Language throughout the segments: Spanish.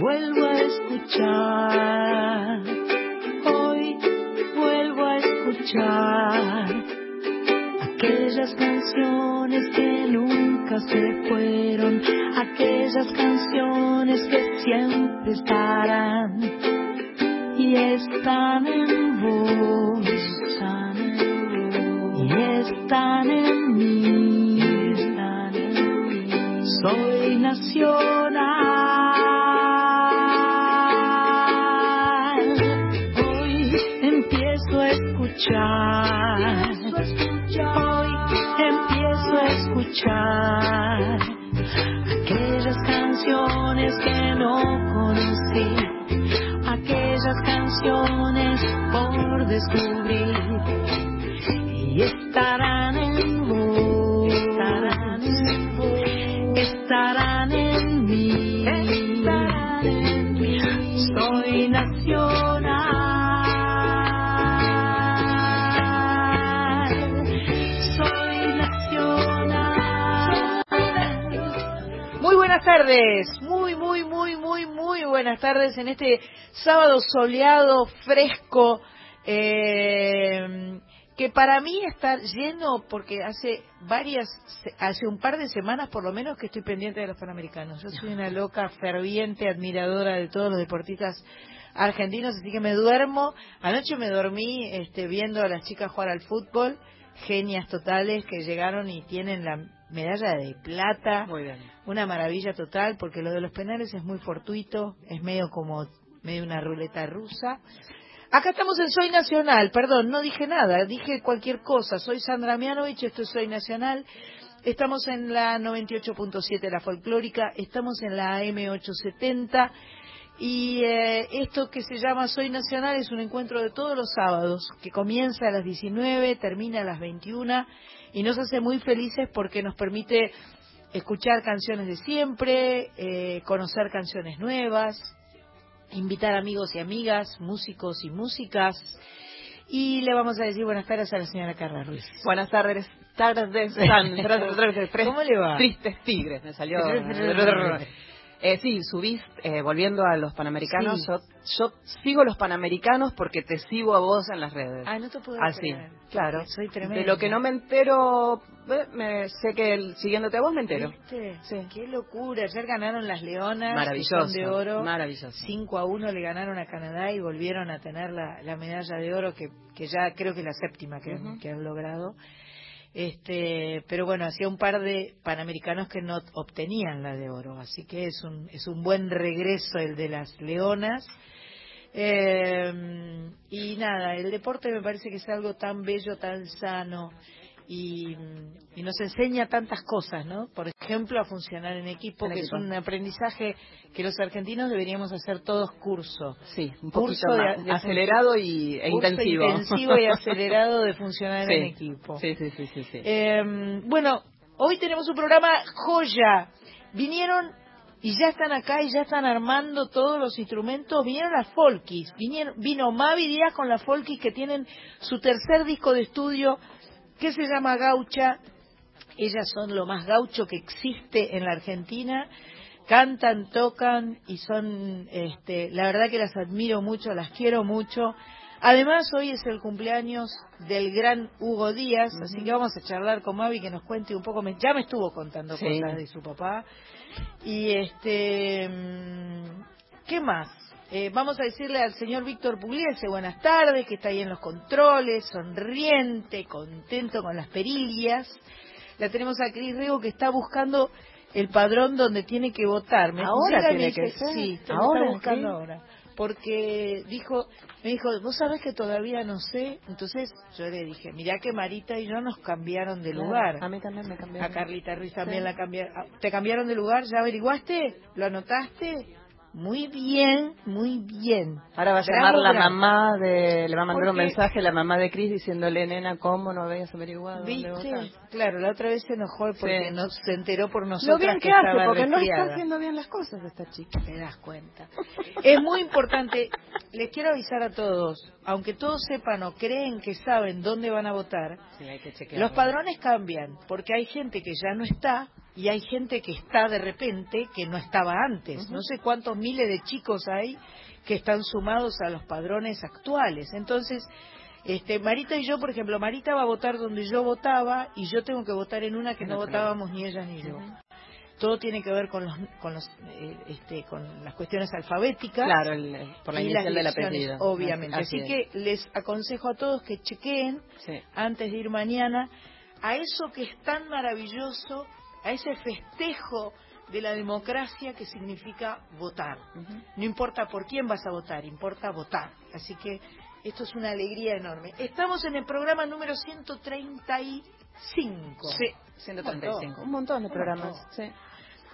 vuelvo a escuchar. Hoy vuelvo a escuchar aquellas canciones que nunca se fueron, aquellas canciones que siempre estarán y están en vos, están en vos, y están en mí. Soy nacional. Hoy empiezo a escuchar aquellas canciones que no conocí, aquellas canciones por descubrir tardes, muy, muy, muy, muy, muy buenas tardes en este sábado soleado, fresco, eh, que para mí está lleno porque hace varias, hace un par de semanas por lo menos que estoy pendiente de los Panamericanos. Yo soy una loca, ferviente, admiradora de todos los deportistas argentinos, así que me duermo. Anoche me dormí este, viendo a las chicas jugar al fútbol, genias totales que llegaron y tienen la medalla de plata. Muy bien. Una maravilla total, porque lo de los penales es muy fortuito, es medio como medio una ruleta rusa. Acá estamos en Soy Nacional, perdón, no dije nada, dije cualquier cosa. Soy Sandra Mianovich, esto es Soy Nacional. Estamos en la 98.7, la folclórica, estamos en la AM870. Y eh, esto que se llama Soy Nacional es un encuentro de todos los sábados, que comienza a las 19, termina a las 21 y nos hace muy felices porque nos permite escuchar canciones de siempre, eh, conocer canciones nuevas, invitar amigos y amigas, músicos y músicas. Y le vamos a decir buenas tardes a la señora Carla Ruiz. Buenas tardes, tardes, tres ¿Cómo le va? Tristes tigres, me salió. Eh, sí, subís, eh, volviendo a los Panamericanos, Sí. yo, yo sigo los Panamericanos porque te sigo a vos en las redes. Ay, no te puedo Así, creer. claro. Soy tremenda. De lo que no me entero, eh, me, sé que el- siguiéndote a vos me entero. ¿Viste? Sí. Qué locura. Ayer ganaron las Leonas. Maravilloso, de oro. maravilloso. 5 a 1 le ganaron a Canadá y volvieron a tener la, la medalla de oro que, que ya creo que es la séptima que, han- Ujú. que han logrado. Este, pero bueno, hacía un par de panamericanos que no obtenían la de oro, así que es un, es un buen regreso el de las leonas. Eh, y nada, el deporte me parece que es algo tan bello, tan sano y, y nos enseña tantas cosas, ¿no? Por ejemplo, a funcionar en equipo, En que equipo. es un aprendizaje que los argentinos deberíamos hacer todos curso. Sí, un Curso de- de- acelerado y, e Curso intensivo. intensivo y acelerado de funcionar Sí. en equipo. Sí, sí, sí, sí. sí. Eh, bueno, hoy tenemos un programa joya. Vinieron y ya están acá y ya están armando todos los instrumentos. Vinieron las Folkis. Vinieron, vino Mavi Díaz con las Folkis que tienen su tercer disco de estudio que se llama Gaucha. Ellas son lo más gaucho que existe en la Argentina. Cantan, tocan y son, este, la verdad que las admiro mucho, las quiero mucho. Además, hoy es el cumpleaños del gran Hugo Díaz, así que vamos a charlar con Mavi que nos cuente un poco. me- Ya me estuvo contando Sí. cosas de su papá. Y este, mm, ¿qué más? Eh, vamos a decirle al señor Víctor Pugliese buenas tardes, que está ahí en los controles, sonriente, contento con las perillas. La tenemos a Cris Rego que está buscando el padrón donde tiene que votar. Me Ahora llega y me tiene que ser. Sí, Ahora, está buscando sí. ahora. Porque dijo, me dijo, vos sabés que todavía no sé. Entonces yo le dije, mirá que Marita y yo nos cambiaron de Claro, lugar. A mí también me cambió. A Carlita Ruiz también Sí. la cambiaron. ¿Te cambiaron de lugar? ¿Ya averiguaste? ¿Lo anotaste? Muy bien, muy bien. Ahora va a llamar la mamá de, le va a mandar un mensaje a la mamá de Cris diciéndole, nena, ¿cómo no habías averiguado ¿Viste? Claro, la otra vez se enojó porque Sí. no se enteró por Lo nosotras bien que, que hace, porque no está haciendo bien las cosas esta chica. Te das cuenta. Es muy importante, les quiero avisar a todos, aunque todos sepan o creen que saben dónde van a votar, Sí, los padrones cambian, porque hay gente que ya no está y hay gente que está de repente que no estaba antes. No sé cuántos miles de chicos hay que están sumados a los padrones actuales. Entonces, este, Marita y yo, por ejemplo, Marita va a votar donde yo votaba y yo tengo que votar en una que no votábamos ni ella ni yo. Todo tiene que ver con los, con los, eh, este, con las cuestiones alfabéticas. Claro, el- por la y inicial las del direcciones, apellido. Obviamente. Así, que les aconsejo a todos que chequeen Sí. antes de ir mañana a eso que es tan maravilloso, a ese festejo de la democracia que significa votar. No importa por quién vas a votar, importa votar. Así que esto es una alegría enorme. Estamos en el programa número 135. Sí, 135. Un montón de programas. montón. Sí.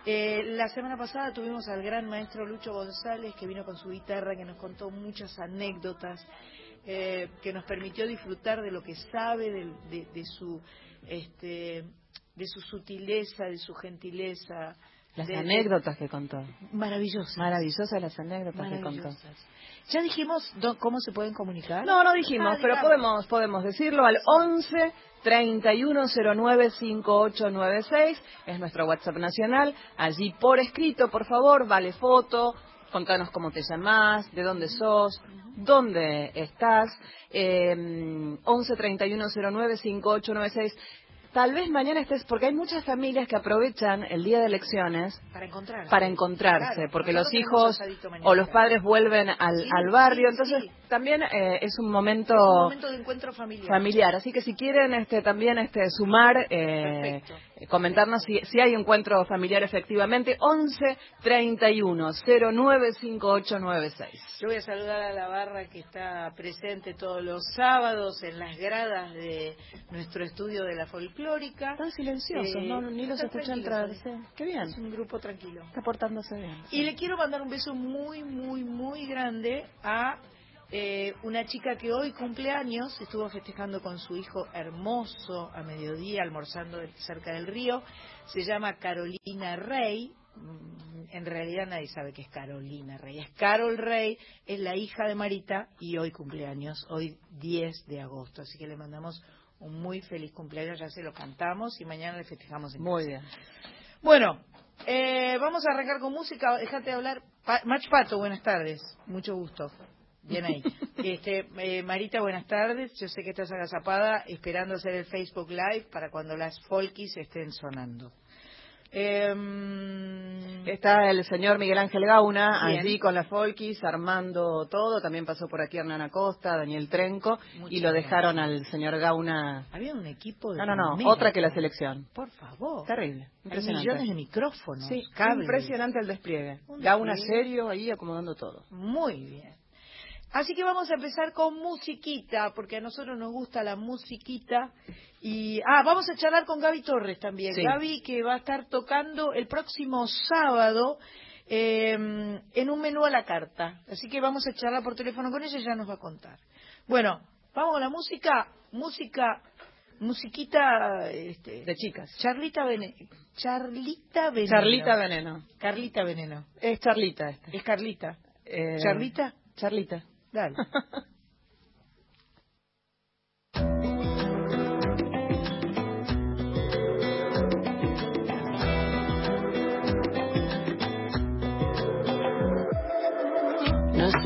Eh, la semana pasada tuvimos al gran maestro Lucho González que vino con su guitarra, que nos contó muchas anécdotas, eh, que nos permitió disfrutar de lo que sabe, de su este, de su sutileza, de su gentileza. Las de- anécdotas que contó. maravillosas. Maravillosas las anécdotas que contó. Ya dijimos do- cómo se pueden comunicar. No, no dijimos, Ah, pero podemos podemos decirlo al 11 3109 5896 es nuestro WhatsApp nacional. Allí por escrito, por favor, vale foto, contanos cómo te llamás, de dónde sos, dónde estás. Eh, 11 3109 5896 Tal vez mañana estés, porque hay muchas familias que aprovechan el día de elecciones Para encontrarse. para encontrarse, Claro, porque los hijos o los padres vuelven al, Sí, al barrio, sí, entonces sí. También eh, es un momento, Es un momento de encuentro familiar. familiar, así que si quieren este también este sumar, eh, eh, comentarnos si, si hay encuentro familiar efectivamente, 11 31 09 5896. Yo voy a saludar a la barra que está presente todos los sábados en las gradas de nuestro estudio de la folclórica. Están silenciosos, Eh, no, ni los escuchan entrar. sí. Qué bien, Es un grupo tranquilo. está portándose bien. Y le quiero mandar un beso muy, muy, muy grande a eh, una chica que hoy cumple años, estuvo festejando con su hijo hermoso a mediodía, almorzando cerca del río. Se llama Carolina Rey. Mm, En realidad nadie sabe que es Carolina Rey. Es Carol Rey, es la hija de Marita y hoy cumpleaños, hoy 10 de agosto. Así que le mandamos un muy feliz cumpleaños, ya se lo cantamos y mañana le festejamos en Muy casa. bien. Bueno, eh, vamos a arrancar con música. Déjate de hablar. Pa Mach Pato, buenas tardes. Mucho gusto. Bien ahí. Este, eh, Marita, buenas tardes. Yo sé que estás agazapada esperando hacer el Facebook Live para cuando las folkies estén sonando. Em, Está el señor Miguel Ángel Gauna, Bien. allí con la Folkis, armando todo. También pasó por aquí Hernán Acosta, Daniel Trenco, Muchas y lo gracias. dejaron al señor Gauna. había un equipo de. No, no, no, primera. otra que la selección. Por favor. Terrible, Hay impresionante. millones de micrófonos. Sí, cables. impresionante el despliegue. Un Gauna serio ahí acomodando todo. Muy bien. Así que vamos a empezar con musiquita, porque a nosotros nos gusta la musiquita. Y, ah, vamos a charlar con Gaby Torres también. Sí. Gaby que va a estar tocando el próximo sábado eh, en un menú a la carta. Así que vamos a charlar por teléfono con ella y ya nos va a contar. Bueno, vamos con la música. Música, musiquita, este, De chicas. Charlita Veneno. Charlita Veneno. Charlita Veneno. Carlita Veneno. Es Charlita este. Es Carlita. Eh, ¿Charlita? Charlita. Dale.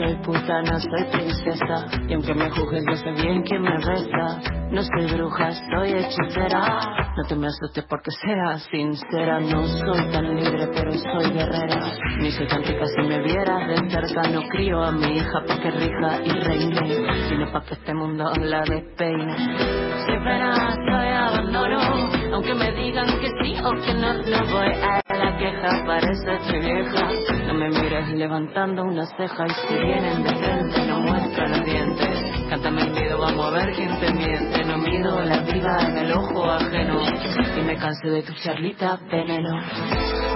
soy puta, no soy princesa. Y aunque me juzgues, yo sé bien quién me besa. No soy bruja, soy hechicera. No te me asustes porque sea sincera. No soy tan libre, pero soy guerrera. Ni soy tan si me vieras de cerca. No crío a mi hija pa' que rija y reine. Sino pa' que este mundo la despeine. Sin pena soy abandono. Aunque me digan que sí o que no, no voy a queja. Parece estoy vieja. No me mires levantando una ceja y si vienen de frente no muestra los dientes. Cántame el miedo, vamos a ver quién te miente. No mido la vida en el ojo ajeno y me cansé de tu charlita veneno.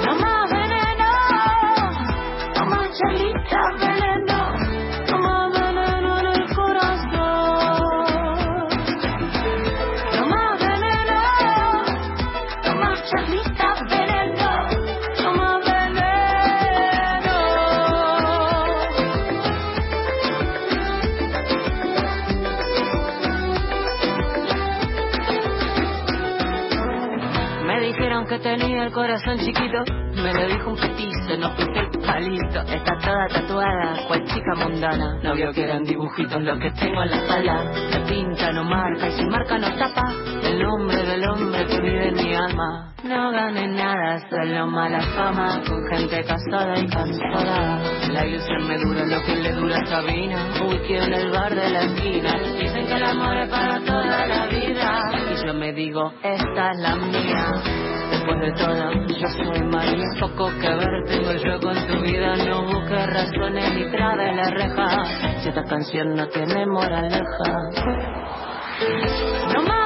No más veneno, no más charlita veneno, tenía el corazón chiquito, me lo dijo un petizo, no fuiste el palito. Está toda tatuada, cual chica mundana. No vio que eran dibujitos los que tengo en la sala. Se pinta, no marca, y si marca no tapa. El nombre del hombre que vive en mi alma. No gané nada, solo mala fama, con gente casada y cansada. La ilusión me dura lo que le dura a Sabina. Whisky en el bar de la esquina. Dicen que el amor es para toda la vida. Y yo me digo, esta es la mía detona. Yo soy mal y poco que ver tengo yo con tu vida. No busques razones ni trabe la reja. Si esta canción no tiene moraleja. No más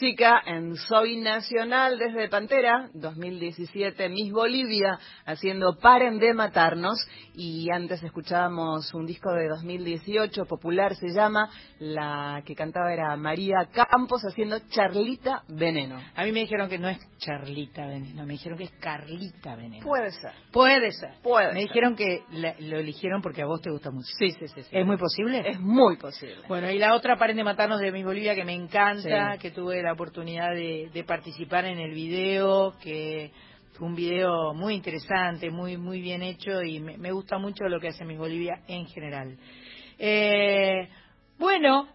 música en Soy Nacional desde Pantera, 2017, Miss Bolivia, haciendo Paren de Matarnos. Y antes escuchábamos un disco de 2018, popular se llama, la que cantaba era María Campos haciendo Charlita Veneno. A mí me dijeron que no es Charlita Veneno, me dijeron que es Carlita Veneno. Puede ser. Puede ser. Puede Me ser. dijeron que la- lo eligieron porque a vos te gusta mucho. Sí, sí, sí. sí. ¿Es muy posible? Es muy posible. Bueno, y la otra, Paren de Matarnos de Miss Bolivia, que me encanta, Sí. que tuve la oportunidad de, de participar en el video, que un video muy interesante, muy muy bien hecho y me, me gusta mucho lo que hace Miss Bolivia en general. Eh, bueno,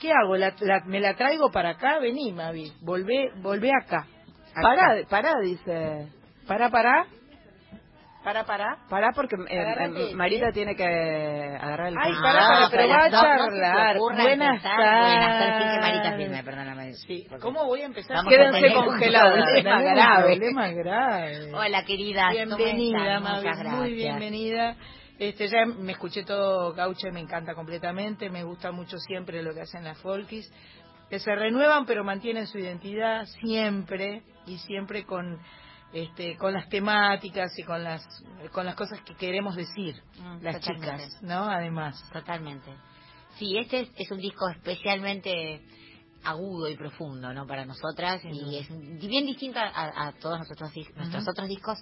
¿qué hago? ¿La, la- ¿Me la traigo para acá? Vení, Mavi, volvé, volvé acá. Acá. Pará, pará, dice. Para, para. Para, para. Porque eh, Marita tiene que agarrar el Ay, para, para, pero va a charlar. Buenas tardes, Marita firme, perdóname. Sí. ¿Cómo voy a empezar? Quédense tener un congeladas. problema Tenemos un grave. grave. Hola, querida. ¿cómo Bienvenida? Mavi, muy bienvenida. Este, ya me escuché todo Gauche, me encanta completamente, me gusta mucho siempre lo que hacen las folkis, que se renuevan pero mantienen su identidad siempre y siempre con este, con las temáticas y con las con las cosas que queremos decir Mm, las totalmente. chicas, ¿no? Además. Totalmente. Sí, este es, es un disco especialmente agudo y profundo, ¿no? Para nosotras y es bien distinto a, a todos nosotros, dis- nuestros otros discos,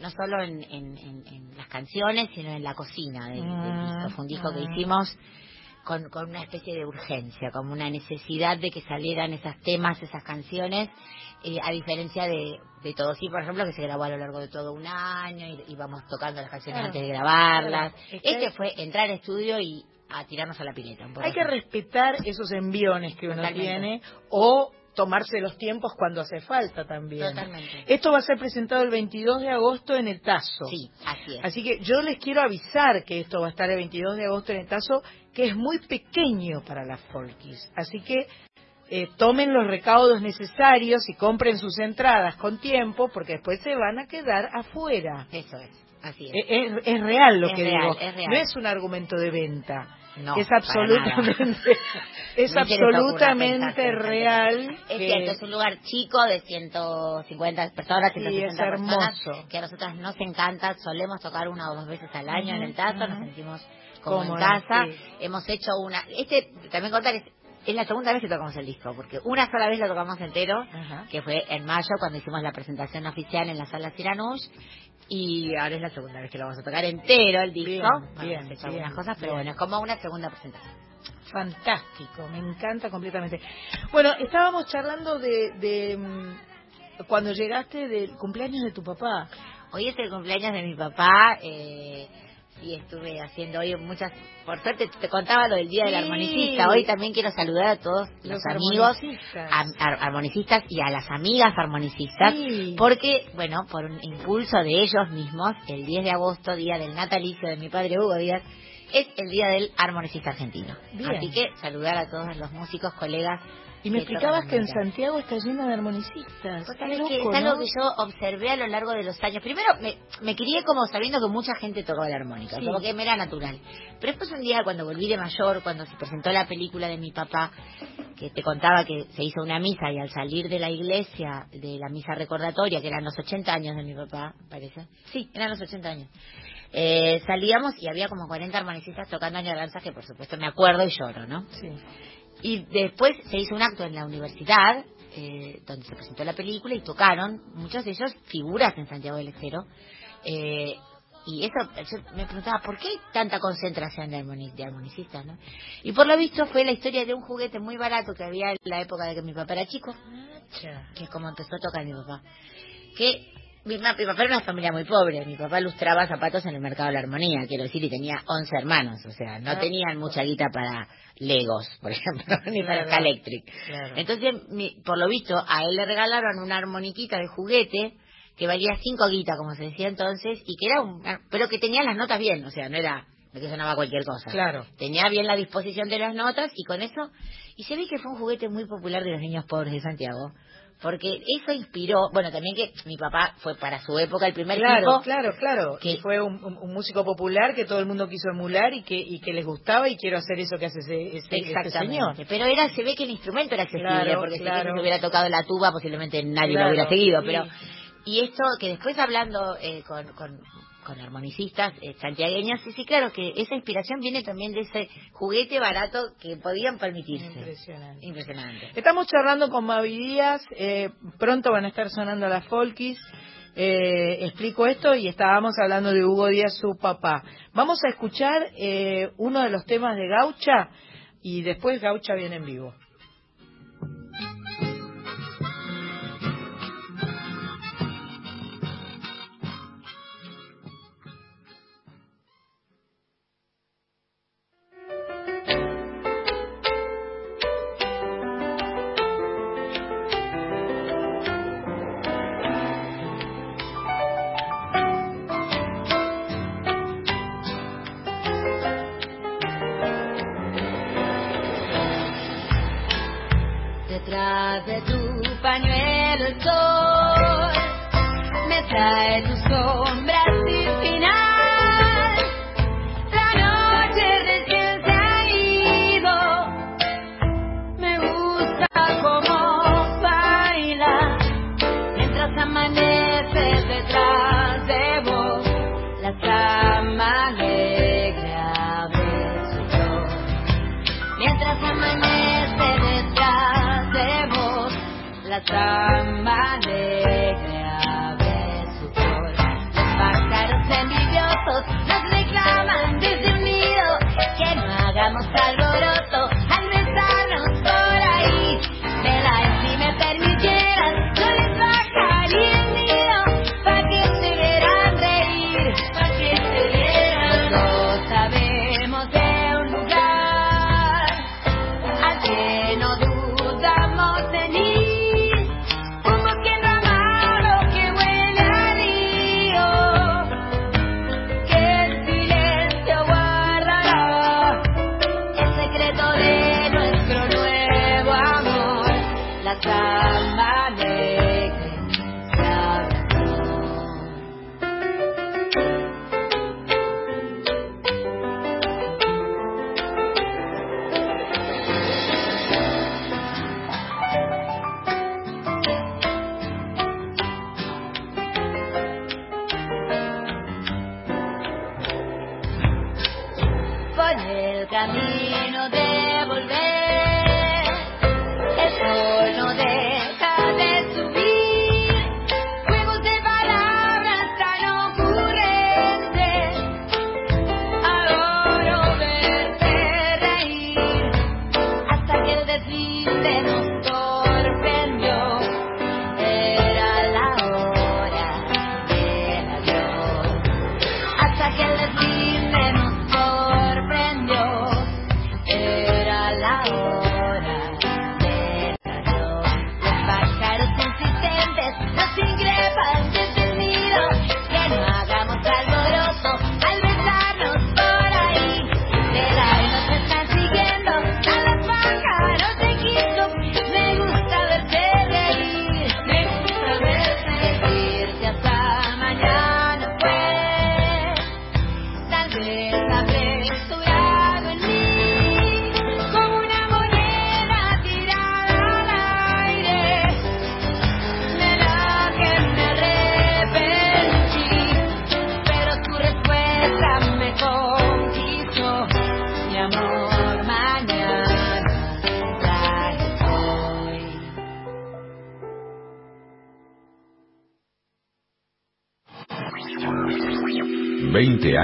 no solo en, en- en- en las canciones, sino en la cocina del, del Mm, disco. Fue un disco que hicimos con, con una especie de urgencia, como una necesidad de que salieran esos temas, esas canciones, eh, a diferencia de, de todo sí, por ejemplo, que se grabó a lo largo de todo un año y íbamos tocando las canciones Claro, antes de grabarlas. claro. Este fue entrar al estudio y a tirarnos a la pileta. un poco Hay que respetar esos enviones que uno Totalmente. tiene o tomarse los tiempos cuando hace falta también. Totalmente. Esto va a ser presentado el 22 de agosto en el Tazo. Sí, así es. Así que yo les quiero avisar que esto va a estar el 22 de agosto en el Tazo, que es muy pequeño para las folkis. Así que eh, tomen los recaudos necesarios y compren sus entradas con tiempo, porque después se van a quedar afuera. Eso es, así es. Eh, Es, es real lo Es que real, digo. es real. No es un argumento de venta. No, es absolutamente, es absolutamente real. Es que- cierto, es un lugar chico de 150 personas, Sí, 160 es personas, que a nosotras nos encanta. Solemos tocar una o dos veces al año en el Tazo, nos sentimos como en casa. sí. Hemos hecho una... Este, también contar, es, es la segunda vez que tocamos el disco, porque una sola vez lo tocamos entero, Ajá. que fue en mayo cuando hicimos la presentación oficial en la sala Siranush. Y ahora es la segunda vez que lo vamos a tocar entero el disco. Bien, bien, algunas cosas, pero bien. bueno, es como una segunda presentación. Fantástico, me encanta completamente. Bueno, estábamos charlando de, de mm, cuando llegaste del cumpleaños de tu papá. Hoy es el cumpleaños de mi papá. Eh, sí, estuve haciendo hoy muchas. Por suerte te contaba lo del día del armonicista. Hoy también quiero saludar a todos los, Los amigos ar- armonicistas y a las amigas armonicistas. Sí. Porque, bueno, por un impulso de ellos mismos, el 10 de agosto, día del natalicio de mi padre Hugo Díaz, es el día del armonicista argentino. Bien. Así que saludar a todos los músicos, colegas. Y me explicabas que en. Santiago está lleno de armonicistas. Que loco, es algo que yo observé a lo largo de los años. Primero, me, me crié como sabiendo que mucha gente tocaba la armónica, Sí. como que me era natural. Pero después un día, cuando volví de mayor, cuando se presentó la película de mi papá, que te contaba que se hizo una misa y al salir de la iglesia, de la misa recordatoria, que eran los 80 años de mi papá, parece. Sí, eran los 80 años. Eh, salíamos y había como 40 armonicistas tocando añoranzas que por supuesto me acuerdo y lloro, ¿no? Sí. Y después se hizo un acto en la universidad, eh, donde se presentó la película y tocaron, muchos de ellos figuras en Santiago del Estero. Eh, y eso, yo me preguntaba, ¿por qué hay tanta concentración de, armoni- de armonicistas? ¿no? Y por lo visto fue la historia de un juguete muy barato que había en la época de que mi papá era chico, que es como empezó a tocar mi papá. Que mi, mi papá era una familia muy pobre, mi papá lustraba zapatos en el mercado de la armonía, quiero decir, y tenía 11 hermanos, o sea, no Ah. tenían mucha guita para Legos, por ejemplo, ni para Claro. Calectric. Claro. Entonces, mi- por lo visto, a él le regalaron una armoniquita de juguete que valía cinco guitas, como se decía entonces, y que era un, pero que tenía las notas bien, o sea, no era que sonaba cualquier cosa. Claro. Tenía bien la disposición de las notas y con eso, y se ve que fue un juguete muy popular de los niños pobres de Santiago. Porque eso inspiró, bueno, también que mi papá fue para su época el primer Claro, tipo claro, claro. que- fue un, un- un músico popular que todo el mundo quiso emular y que y que les gustaba y quiero hacer eso que hace ese, ese- Exactamente. señor. Pero era, se ve que el instrumento era accesible, Claro, porque si claro. alguien hubiera tocado la tuba, posiblemente nadie lo hubiera seguido. sí. Pero Y esto, que después hablando eh, con, con, con armonicistas eh, santiagueños, sí, sí, claro, que esa inspiración viene también de ese juguete barato que podían permitirse. Impresionante. Impresionante. Estamos charlando con Mavi Díaz, eh, pronto van a estar sonando las folkis. Eh, explico esto y estábamos hablando de Hugo Díaz, su papá. Vamos a escuchar eh, uno de los temas de Gaucha y después Gaucha viene en vivo. Detrás de tu pañuelo el sol me trae tu sombra la trama negra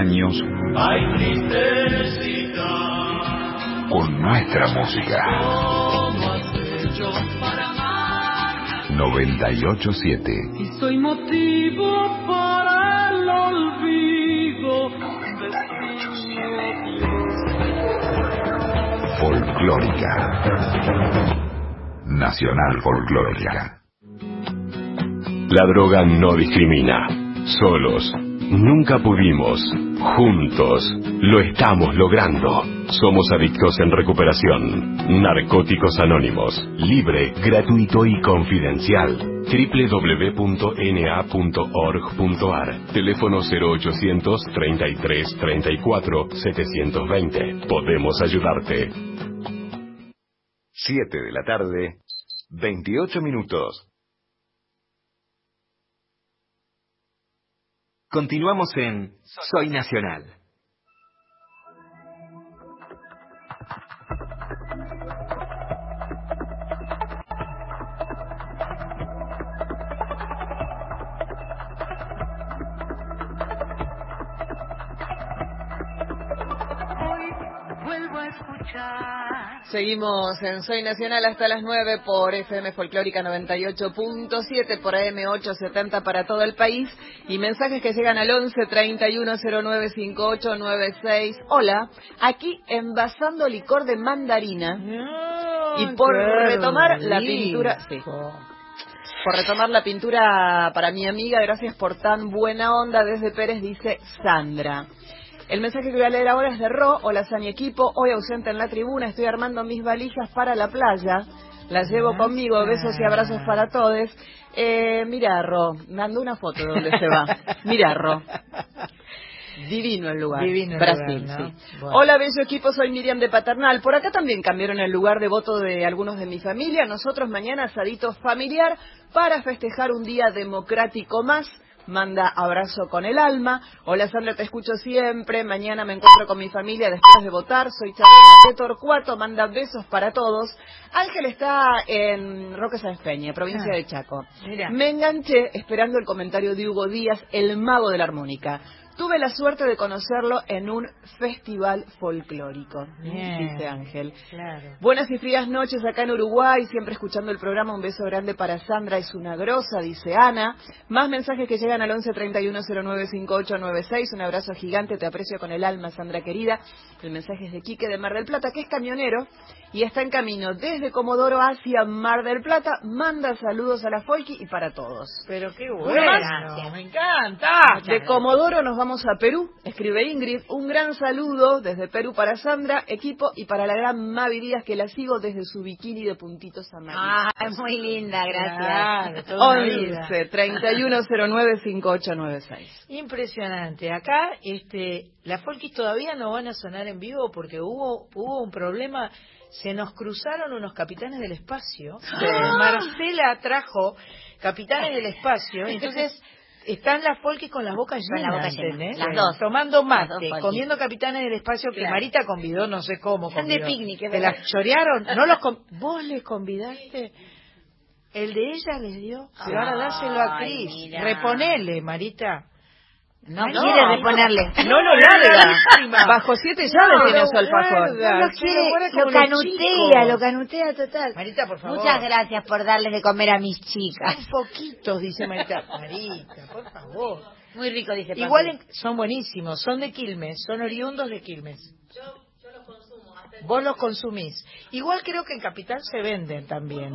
años con nuestra música. 987 Y soy motivo para el olvido Folclórica. Nacional Folclórica. La droga no discrimina. Solos Nunca pudimos. Juntos. Lo estamos logrando. Somos adictos en recuperación. Narcóticos Anónimos. Libre, gratuito y confidencial. www.na.org.ar Teléfono 0800 33 34 720. Podemos ayudarte. 7 de la tarde, 28 minutos. Continuamos en Soy Nacional. Seguimos en Soy Nacional hasta las 9 por FM Folclórica 98.7 por AM 870 para todo el país y mensajes que llegan al 11 31 09 58 96. Hola, aquí envasando licor de mandarina y por retomar la pintura, sí. Por retomar la pintura para mi amiga, gracias por tan buena onda desde Pérez, dice Sandra. El mensaje que voy a leer ahora es de Ro. Hola, Sani Equipo. Hoy ausente en la tribuna. Estoy armando mis valijas para la playa. Las llevo conmigo. Besos y abrazos para todos. Eh, mira, Ro. Mando una foto de donde se va. Mira, Ro. Divino el lugar. Divino el Brasil, lugar, ¿no? sí. Bueno. Hola, bello equipo. Soy Miriam de Paternal. Por acá también cambiaron el lugar de voto de algunos de mi familia. Nosotros mañana asadito familiar para festejar un día democrático más. Manda abrazo con el alma. Hola Sandra, te escucho siempre. Mañana me encuentro con mi familia después de votar. Soy Chabela de Torcuato. Manda besos para todos. Ángel está en Roque Sáenz Peña, provincia Ah, de Chaco. mira. Me enganché esperando el comentario de Hugo Díaz, el mago de la armónica. Tuve la suerte de conocerlo en un festival folclórico, Bien. dice Ángel. Claro. Buenas y frías noches acá en Uruguay, siempre escuchando el programa. Un beso grande para Sandra, es una grosa, dice Ana. Más mensajes que llegan al 11 31 09 5896. Un abrazo gigante, te aprecio con el alma, Sandra querida. El mensaje es de Quique de Mar del Plata, que es camionero y está en camino desde Comodoro hacia Mar del Plata. Manda saludos a la Folky y para todos. Pero qué bueno. Me encanta. De Comodoro nos vamos a Perú, escribe Ingrid. Un gran saludo desde Perú para Sandra, equipo y para la gran Mavi Díaz que la sigo desde su bikini de puntitos amarillos. Ah, es muy linda, gracias. Claro, toda una vida. 11 3109 5896. Impresionante. Acá, este, las folkis todavía no van a sonar en vivo porque hubo, hubo un problema. Se nos cruzaron unos capitanes del espacio. Marcela trajo capitanes del espacio. Entonces, están las folkis con las bocas Con la llenas, boca llena. Las dos. Tomando dos mate, comiendo capitanes del espacio que Claro. Marita convidó, no sé cómo Están de picnic, ¿Te las chorearon? ¿No los ¿Vos les convidaste? El de ella les dio. Ahora dáselo a Ay, Cris. mira. Reponele, Marita. No, No, quiere reponerle. No lo larga. Bajo siete llaves No, tiene lo su alfajor. No lo quiere, lo los canutea, lo canutea total. Marita, por favor. Muchas gracias por darles de comer a mis chicas. Son poquitos, dice Marita. Marita, por favor. Muy rico, dice Paco. Igual en- son buenísimos, son de Quilmes, son oriundos de Quilmes. Vos los consumís. Igual creo que en Capital se venden también.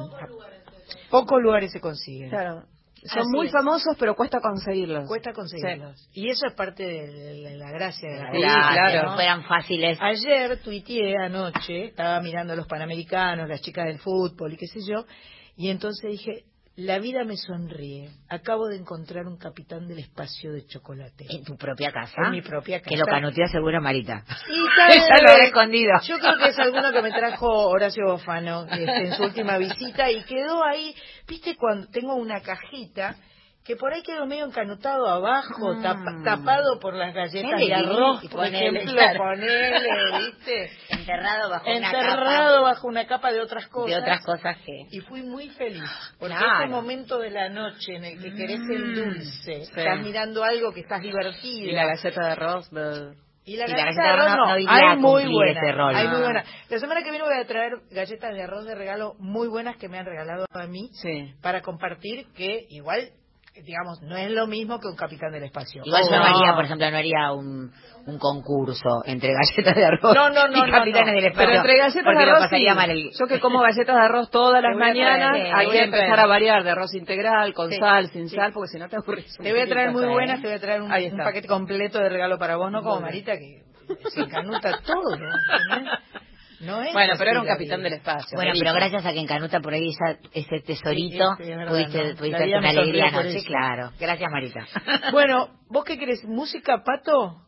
Pocos lugares se consiguen. Claro. Son Así muy es. famosos, pero cuesta conseguirlos. Cuesta conseguirlos. Y eso es parte de, de la gracia de la Sí, cosa, claro. ¿no? Fueran fáciles. Ayer tuiteé anoche, estaba mirando los panamericanos, las chicas del fútbol y qué sé yo, y entonces dije, la vida me sonríe. Acabo de encontrar un capitán del espacio de chocolate. En tu propia casa. En mi propia casa. Que lo canutea seguro Marita. Ella lo escondido. Yo creo que es alguno que me trajo Horacio Bofano este, en su última visita y quedó ahí, viste, cuando tengo una cajita que por ahí quedó medio encanutado abajo, Mm. tap- tapado por las galletas de arroz, y por ponele, ejemplo, claro. ponele, viste, Enterrado bajo una enterrado capa bajo una capa de otras cosas. de otras cosas que... Y fui muy feliz, porque Claro. ese momento de la noche en el que querés el dulce, sí. estás mirando algo que estás divertido. Y la galleta de arroz. bleh. Y la Y la galleta galleta de de arroz arroz no, no hay muy buena, ese rol. hay muy Ah. buena. La semana que viene voy a traer galletas de arroz de regalo muy buenas que me han regalado a mí Sí. para compartir que igual digamos, no es lo mismo que un capitán del espacio. Igual yo no Oh, haría, por ejemplo, no haría un, un concurso entre galletas de arroz No, no, no, y no, capitanes no. del espacio. Pero entre galletas de arroz pasaría sí. mal el... Yo que como galletas de arroz todas las traer, mañanas, te hay voy que a empezar traer. a variar de arroz integral, con Sí. sal, sin sal, porque si no te aburres. Te voy a traer muy buenas, te voy a traer un, un paquete completo de regalo para vos, no como. Marita que se encanuta todo. ¿entendés? No es Bueno, pero era un capitán del espacio. Bueno, pero gracias a que en Canuta por ahí esa, ese tesorito, Sí, sí, es pudiste, hacer una alegría anoche, claro. Gracias, Marita. Bueno, ¿vos qué querés? ¿Música, Pato?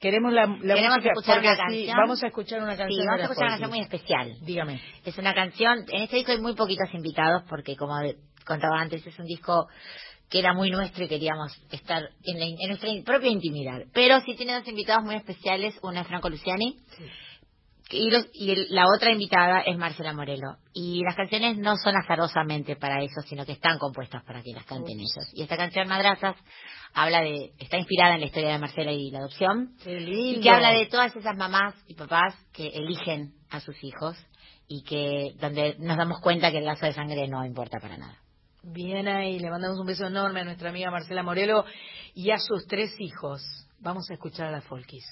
Queremos la, la Queremos música escuchar una sí, canción. vamos a escuchar una canción. Sí, vamos a escuchar una canción muy especial. Dígame. Es una canción, en este disco hay muy poquitos invitados porque como contaba antes, es un disco que era muy nuestro y queríamos estar en, la en nuestra propia intimidad. Pero sí tiene dos invitados muy especiales, una es Franco Luciani y, los- y el- la otra invitada es Marcela Morelo. Y las canciones no son azarosamente para eso, sino que están compuestas para que las canten ellos. Y esta canción, Madrazas, habla de, está inspirada en la historia de Marcela y la adopción. Y que habla de todas esas mamás y papás que eligen a sus hijos y que donde nos damos cuenta que el lazo de sangre no importa para nada. Bien ahí, le mandamos un beso enorme a nuestra amiga Marcela Morelo y a sus tres hijos. Vamos a escuchar a las Folkis.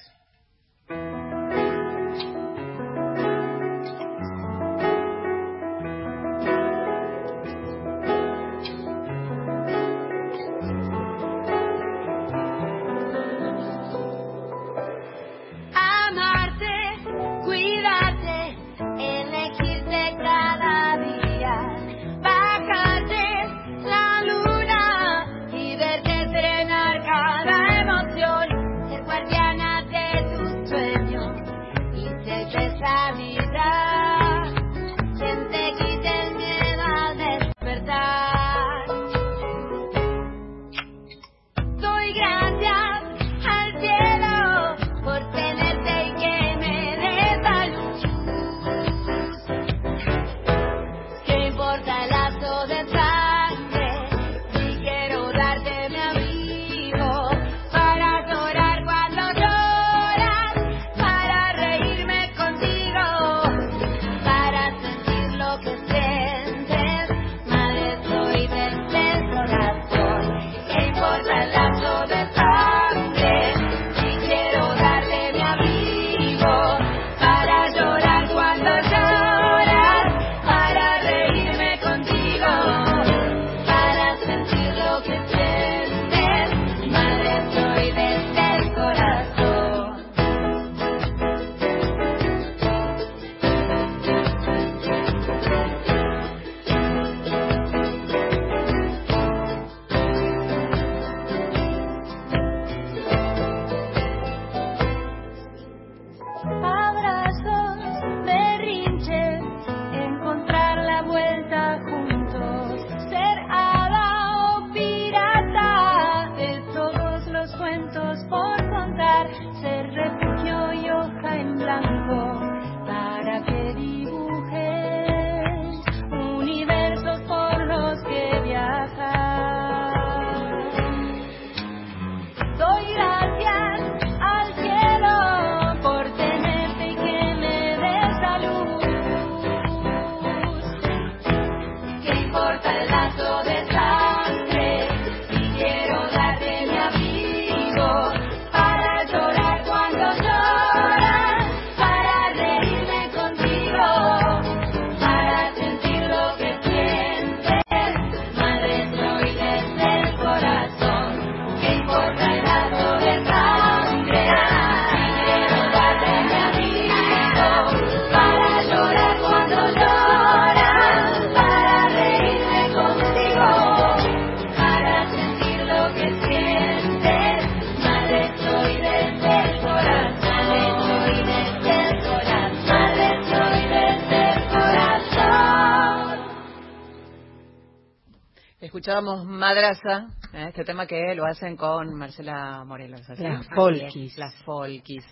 Madraza, ¿eh? este tema que lo hacen con Marcela Morelos. Las Folkis. Las Folkis.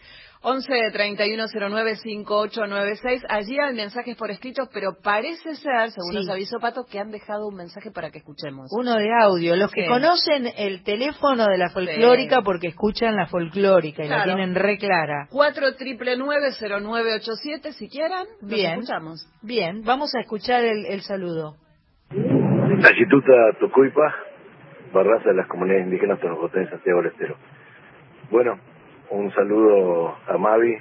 11 3109 5896. Allí hay mensajes por escrito, pero parece ser, según Sí. nos avisó Pato, que han dejado un mensaje para que escuchemos. Uno de audio. Los que conocen el teléfono de la folclórica Sí. porque escuchan la folclórica y la Claro. tienen re clara. 4 triple 0987, si quieran, los Bien. escuchamos. Bien, vamos a escuchar el, el saludo. Tachituta Tocoipa, Barraza de las comunidades indígenas Tonocoté en Santiago del Estero. Bueno, un saludo a Mavi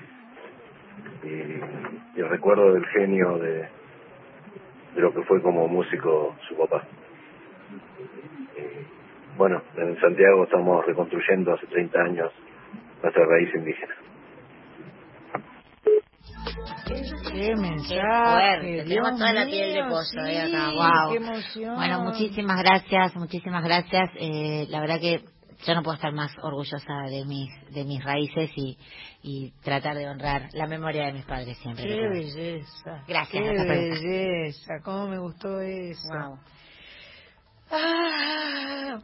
y, y el recuerdo del genio de, de lo que fue como músico su papá. Y, bueno, en Santiago estamos reconstruyendo hace 30 años nuestra raíz indígena. Qué mensaje. fuerte, Dios tenemos toda la mío, piel de pollo ahí sí, acá, wow. qué emoción. Bueno, muchísimas gracias, muchísimas gracias. Eh, la verdad que yo no puedo estar más orgullosa de mis de mis raíces y, y tratar de honrar la memoria de mis padres siempre. Qué belleza. Gracias, Qué belleza. Cómo me gustó eso. Wow. Ah,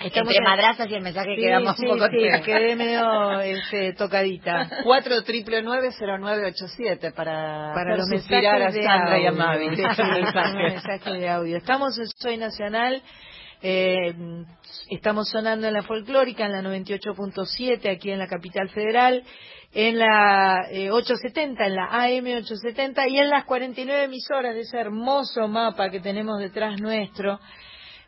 estamos Entre en- madrazas y el mensaje Sí, quedamos sí, un poco sí, quedé medio este, tocadita. 4 triple 0987 para, para los mensajes a de Sandra y a audio. Mavi. Sí, mensaje. de audio. Estamos en Soy Nacional. eh, estamos sonando en la folclórica, en la 98.7, aquí en la capital federal, en la eh, 870, en la AM 870 y en las 49 emisoras de ese hermoso mapa que tenemos detrás nuestro.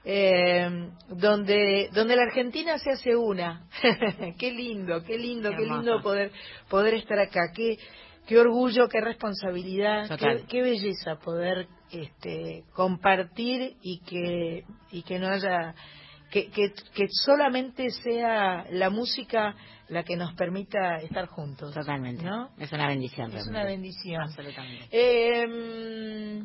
Eh, donde donde la Argentina se hace una qué lindo qué lindo Qué qué, lindo poder poder estar acá qué qué orgullo qué responsabilidad qué, qué belleza poder este compartir y que y que no haya que, que, que solamente sea la música la que nos permita estar juntos Totalmente. ¿no? Es una bendición. es realmente. una bendición Absolutamente. eh,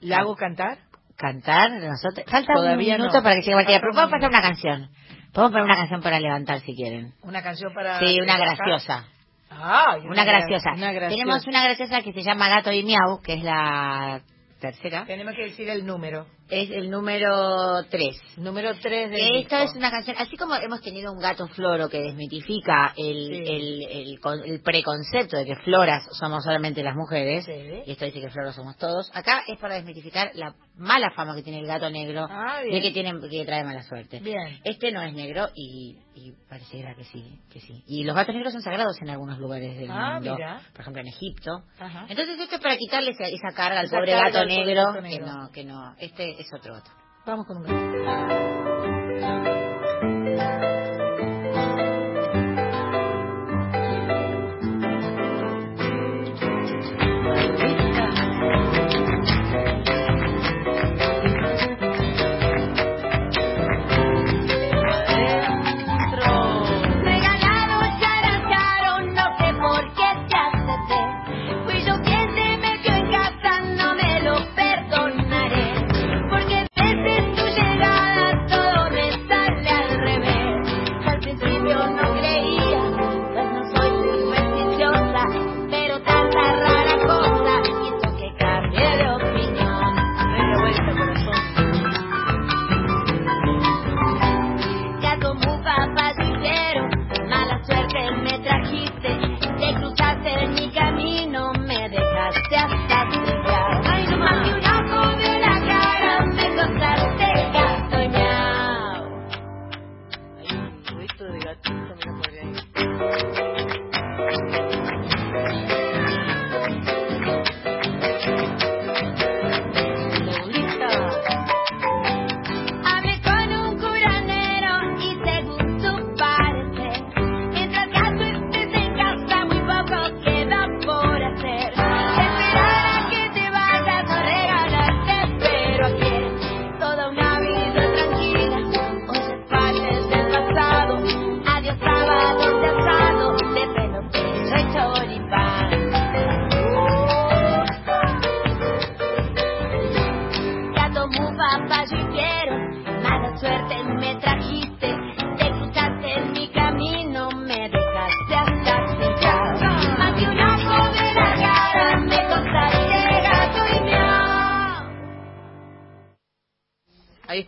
¿la hago cantar? Cantar, nosotros. Falta Todavía un minuto no. para que llegue cualquiera. Pero podemos pasar una canción. Podemos poner una canción para levantar si quieren. una canción para Sí, una graciosa. Ay, Una graciosa. una graciosa. Tenemos una graciosa que se llama Gato y Miau, que es la tercera. Tenemos que decir el número. Es el número 3. Número 3 del Que disco. es una canción, así como hemos tenido un gato floro que desmitifica el, Sí. el, el, con- el preconcepto de que floras somos solamente las mujeres, Sí. y esto dice que floros somos todos, acá es para desmitificar la mala fama que tiene el gato negro, Ah, de bien. que, tiene, que trae mala suerte. Bien. Este no es negro y, y pareciera que sí, que sí. Y los gatos negros son sagrados en algunos lugares del Ah, mundo, mira. por ejemplo en Egipto. Ajá. Entonces esto es para quitarle esa, esa carga al Esa pobre carga gato negro, gato que negro. no, que no, este es otro gato. Vamos con un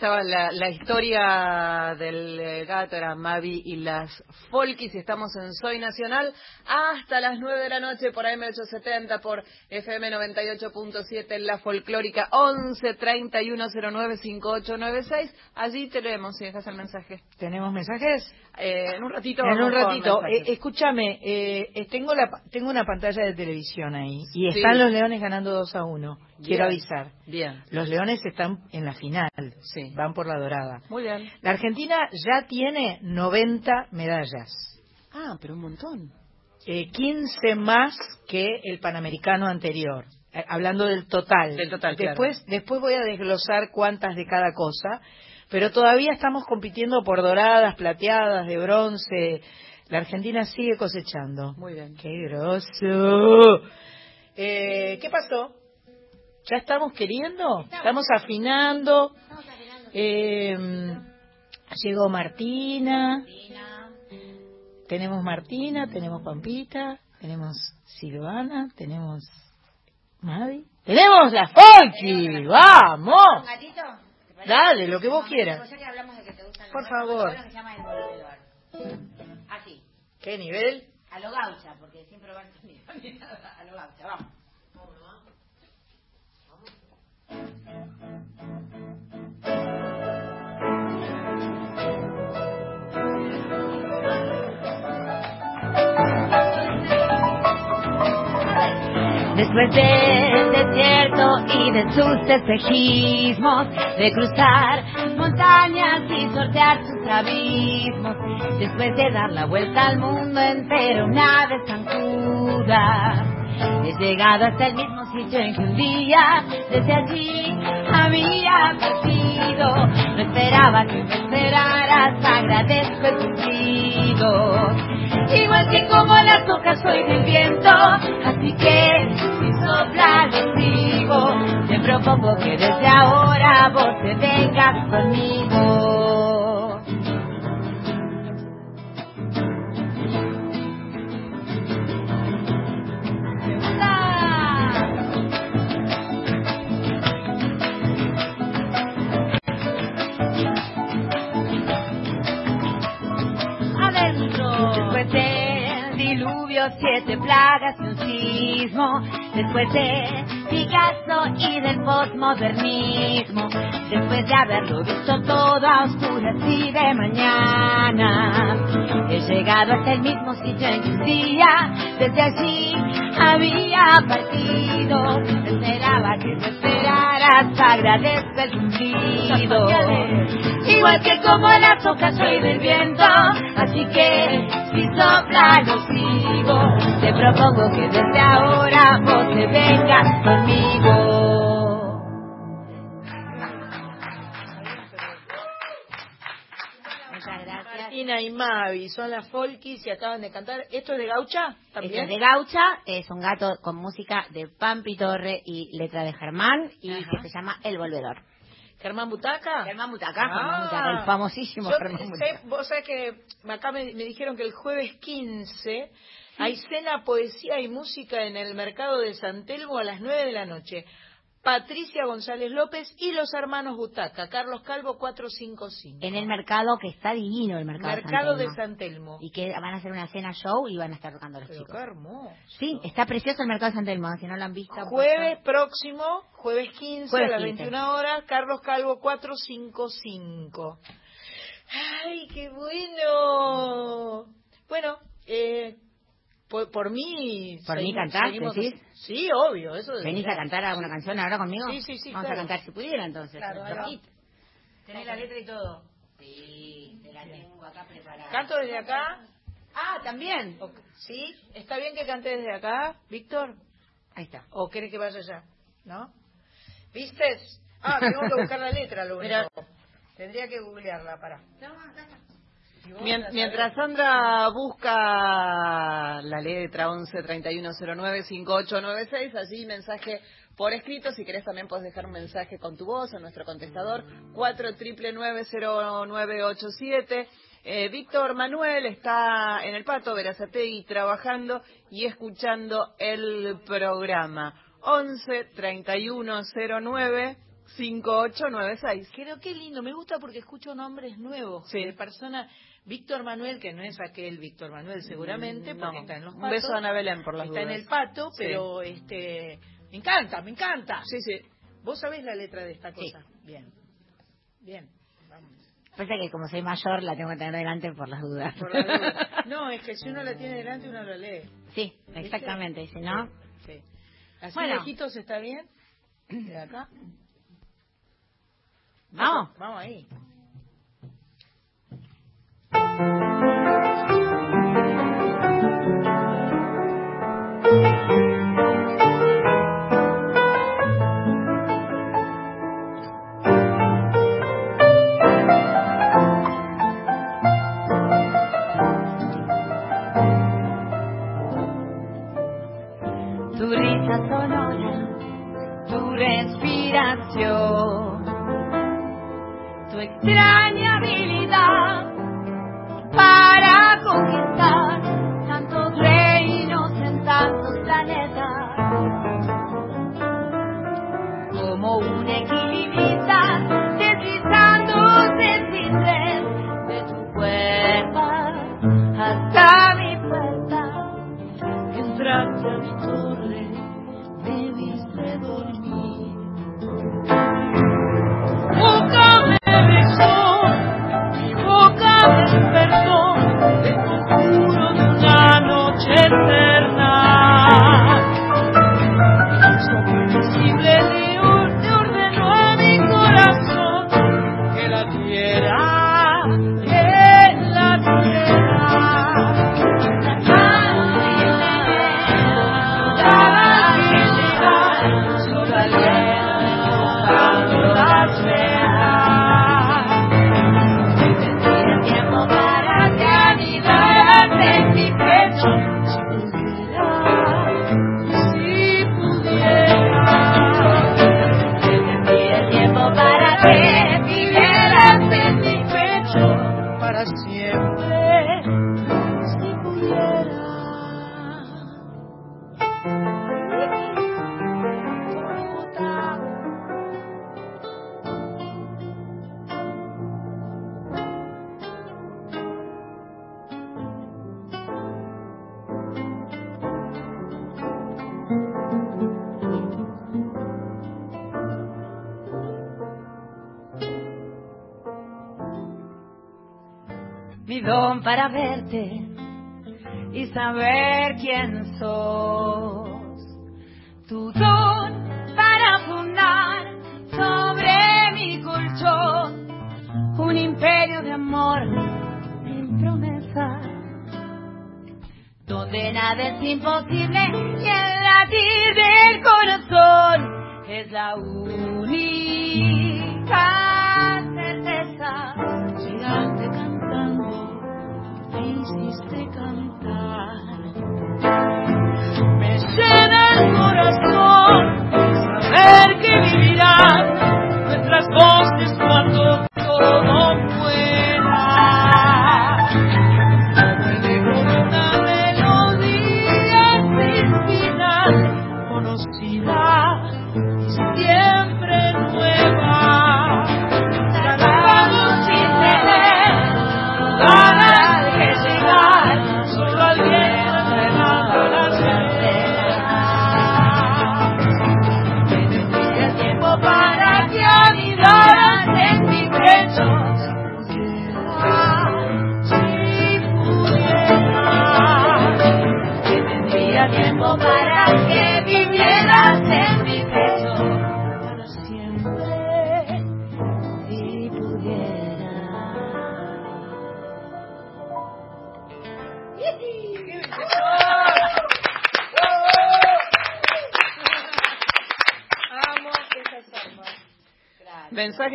estaba la, la historia del eh, gato, era Mavi y las Folkis, y estamos en Soy Nacional hasta las 9 de la noche por AM870, por FM 98.7 en la folclórica 11 3109 5896. Allí te leemos si dejas el mensaje. ¿Tenemos mensajes? Eh, en un ratito. En un ratito. Eh, escúchame, eh, eh, tengo, la, tengo una pantalla de televisión ahí y Sí. están los Leones ganando 2 a 1. Quiero avisar. Bien. Los Leones están en la final. Sí. Sí. van por la dorada. Muy bien. La Argentina ya tiene 90 medallas. Ah, pero un montón. Eh, 15 más que el Panamericano anterior. Eh, hablando del total. Del total, claro. después, después voy a desglosar cuántas de cada cosa. Pero todavía estamos compitiendo por doradas, plateadas, de bronce. La Argentina sigue cosechando. Muy bien. ¡Qué grosso! Eh, ¿Qué pasó? ¿Ya estamos queriendo? ¿Estamos afinando? Eh, llegó Martina. Tenemos Martina, tenemos Pampita, tenemos Silvana, tenemos Mavi. ¡Tenemos la Folky! ¡Vamos! gatito? Dale, lo que vos quieras. Por favor. Así, ¿Qué nivel? a lo gaucha, porque ni nada, a lo gaucha, vamos. Después del desierto y de sus espejismos, de cruzar montañas y sortear sus abismos, después de dar la vuelta al mundo entero una vez zancuda, he llegado hasta el mismo sitio en que un día desde allí había partido. No esperaba que me esperaras, agradezco el cumplido. Igual que como las hojas soy del viento, así que si sopla sigo. Te propongo que desde ahora vos te vengas conmigo. Siete plagas y un sismo. Después de Picasso y del postmodernismo. Después de haberlo visto todo a oscuras y de mañana. He llegado hasta el mismo sitio en que un día, desde allí había partido. Esperaba que me esperaras, agradezco el cumplido. Igual que como las hojas soy del viento, así que si sopla lo sigo. Te propongo que desde ahora vos te vengas conmigo. Muchas gracias. Martina y Mavi son las Folkis y acaban de cantar. ¿Esto es de Gaucha? Esto ¿También? es de Gaucha, es un gato con música de Pampi Torre y letra de Germán y Ajá. que se llama El Volvedor. ¿Germán Butaca? Germán Butaca, Ah. Germán Butaca, el famosísimo Yo Germán sé- Butaca. Vos sabés que acá me, me dijeron que el jueves 15 hay cena, poesía y música en el mercado de San Telmo a las 9 de la noche. Patricia González López y los hermanos Butaca, Carlos Calvo 455. En el mercado que está divino, el mercado, mercado de San Telmo. San Telmo. Y que van a hacer una cena show y van a estar tocando los Pero chicos. qué hermoso. Sí, está precioso el mercado de San Telmo, si no lo han visto. Jueves próximo, jueves 15 Jueves a las 15. 21 horas, Carlos Calvo 455. ¡Ay, qué bueno! Bueno, eh, por, por mí... ¿Por mí cantar, seguimos-? Sí, obvio, eso de ¿Venís a cantar alguna canción ahora conmigo? Sí, sí, sí, Vamos claro. a cantar si pudiera entonces. Claro, ahí. ¿Tenés la letra y todo? Sí, te la tengo acá preparada. ¿Canto desde acá? Ah, también. ¿Sí? ¿Está bien que cante desde acá, Víctor? Ahí está. ¿O quiere que vaya allá? ¿No? ¿Viste? Ah, tengo que buscar la letra, lo único. Tendría que googlearla, para. Mien- Mientras Sandra busca la letra 11 3109 5896, allí mensaje por escrito. Si querés también puedes dejar un mensaje con tu voz a nuestro contestador 49990987. Eh, Víctor Manuel está en el Pato Verazategui trabajando y escuchando el programa 11 3109 5896. Pero qué lindo, me gusta porque escucho nombres nuevos Sí. de personas. Víctor Manuel, que no es aquel Víctor Manuel seguramente, Mm, porque no. está en los Un patos. beso a Ana Belén por las Está en dudas. el pato, Sí. pero este me encanta, me encanta. Sí, sí. ¿Vos sabés la letra de esta Sí. cosa? Bien. Bien. Vamos. Pasa que como soy mayor la tengo que tener delante por las dudas. Por la duda. No, es que si uno la tiene delante uno la lee. Sí, exactamente. Y si no, Sí. ¿Así Bueno. lejitos está bien? De acá. Vamos. Vamos ahí. Tu respiración, tu extraña para verte y saber quién sos. Tu don para fundar sobre mi colchón un imperio de amor sin promesa. Donde nada es imposible y el latir del corazón es la única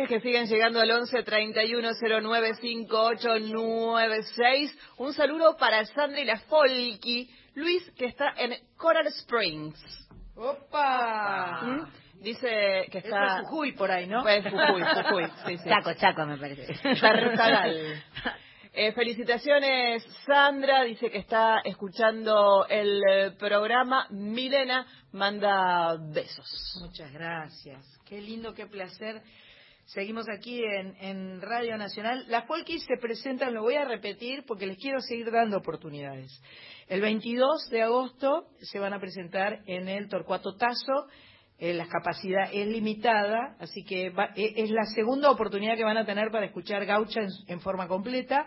Mensajes que siguen llegando al 11 31 09 5896. Un saludo para Sandra y la Folky. Luis, que está en Coral Springs. ¡Opa! ¿Mm? Dice que está. Eso es Jujuy por ahí, ¿no? Pues, Jujuy, Jujuy. Sí, sí. Chaco, Chaco, me parece. Tartagal. Eh, felicitaciones, Sandra. Dice que está escuchando el eh, programa. Milena manda besos. Muchas gracias. Qué lindo, qué placer. Seguimos aquí en, en Radio Nacional. Las Folkis se presentan, lo voy a repetir porque les quiero seguir dando oportunidades. El 22 de agosto se van a presentar en el Torcuato Tazo. Eh, la capacidad es limitada, así que va- eh, es la segunda oportunidad que van a tener para escuchar Gaucha en, en forma completa.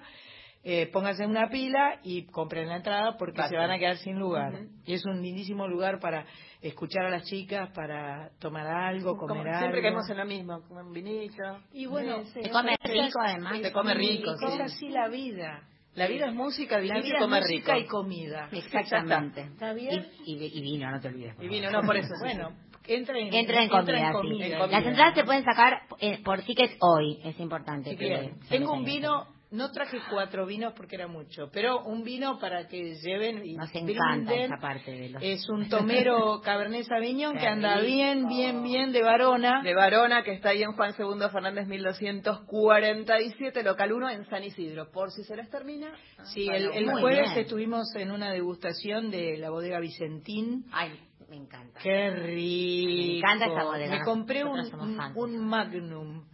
Eh, pónganse en una pila y compren la entrada porque se van a quedar sin lugar. Ujú. Y es un lindísimo lugar para escuchar a las chicas, para tomar algo, Como comer algo. siempre caemos en lo mismo, con un vinito. Y bueno, Sí, sí. Se come es- rico además. Se come rico, Es sí. así la vida. La vida es música, vinito vida y es comer música rico. y comida. Exactamente. ¿Está bien? Y, y- y vino, no te olvides. Y vino, no, por eso. sí, Bueno, sí. entra en, Entra en comida, sí. En Las comida. entradas se pueden sacar eh, por tickets hoy, es importante. que Bien. Tengo un en vino, no traje cuatro vinos porque era mucho, pero un vino para que lleven y. Nos encanta brinden. esa parte de los... Es un tomero Cabernet Sauvignon que anda bien, bien, bien de varona. De Varona, que está ahí en Juan II Fernández 1247, local 1 en San Isidro. Por si se les termina. Sí, bueno, el, jueves bien. estuvimos en una degustación de la bodega Vicentín. Ay, me encanta. Qué rico. Me encanta esa bodega. Me compré un Magnum.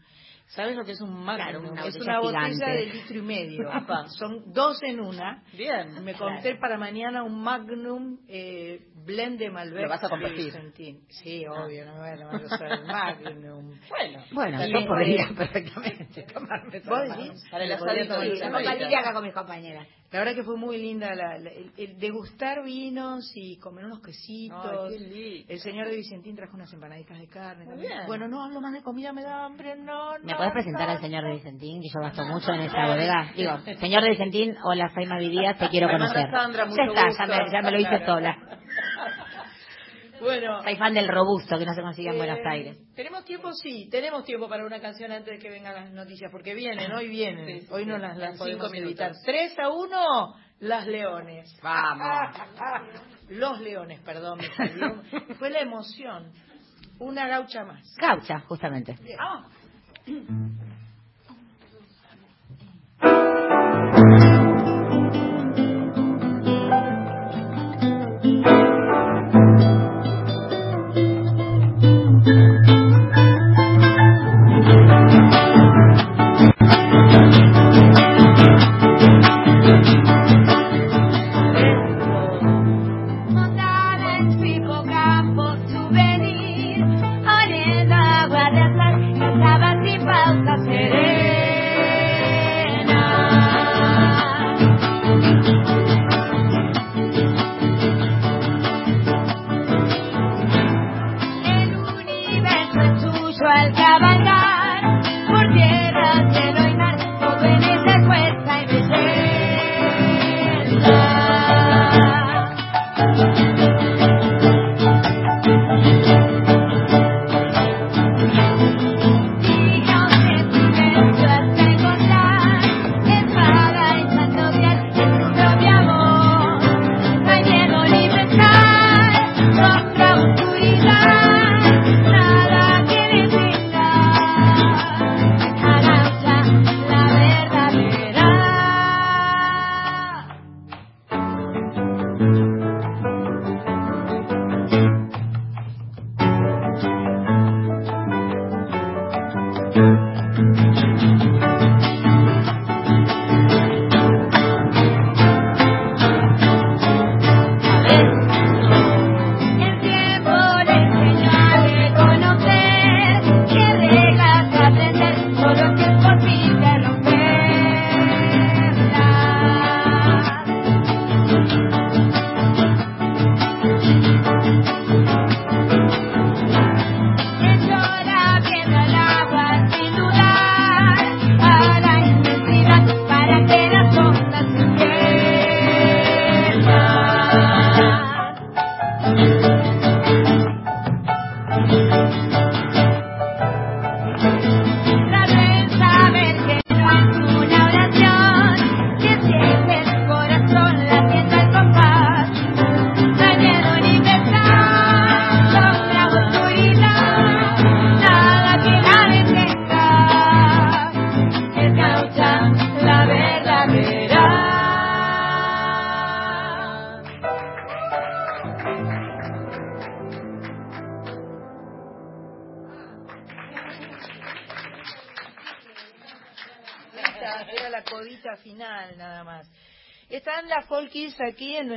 ¿Sabes lo que es un Magnum? Claro, una es una botella gigante. de litro y medio. Apa. Son dos en una. Bien. Me compré para mañana un Magnum eh, blend de Malbec. Lo vas a competir. Vicentín. Sí, obvio, no me voy a solo el Magnum. Bueno. Bueno, yo podría perfectamente tomarme ¿Vos decís? Para el asadito Sí, compartiría acá con mis compañeras. La verdad que fue muy linda la, la- el, el degustar vinos y comer unos quesitos. Ay, qué lindo. el señor de Vicentín trajo unas empanaditas de carne. Muy también. bien. Bueno, no hablo más de comida, me da hambre, no, ¿Me no, puedes presentar no, al señor de Vicentín? Que yo gasto mucho en esa bodega. Digo, señor de Vicentín, hola, soy Mavi Díaz, te quiero conocer. Sandra, mucho ya está, gusto. ya me, ya me lo hice sola. Bueno, Soy fan del robusto que no se consigue en eh, Buenos Aires. ¿Tenemos tiempo? Sí, tenemos tiempo para una canción antes de que vengan las noticias, porque vienen, hoy vienen. Sí, sí, hoy no sí. las, podemos evitar. minutos. 3 a 1, las leones. Vamos. Los leones, perdón, me salió. Fue la emoción. Una gaucha más. Caucha, justamente. Ah,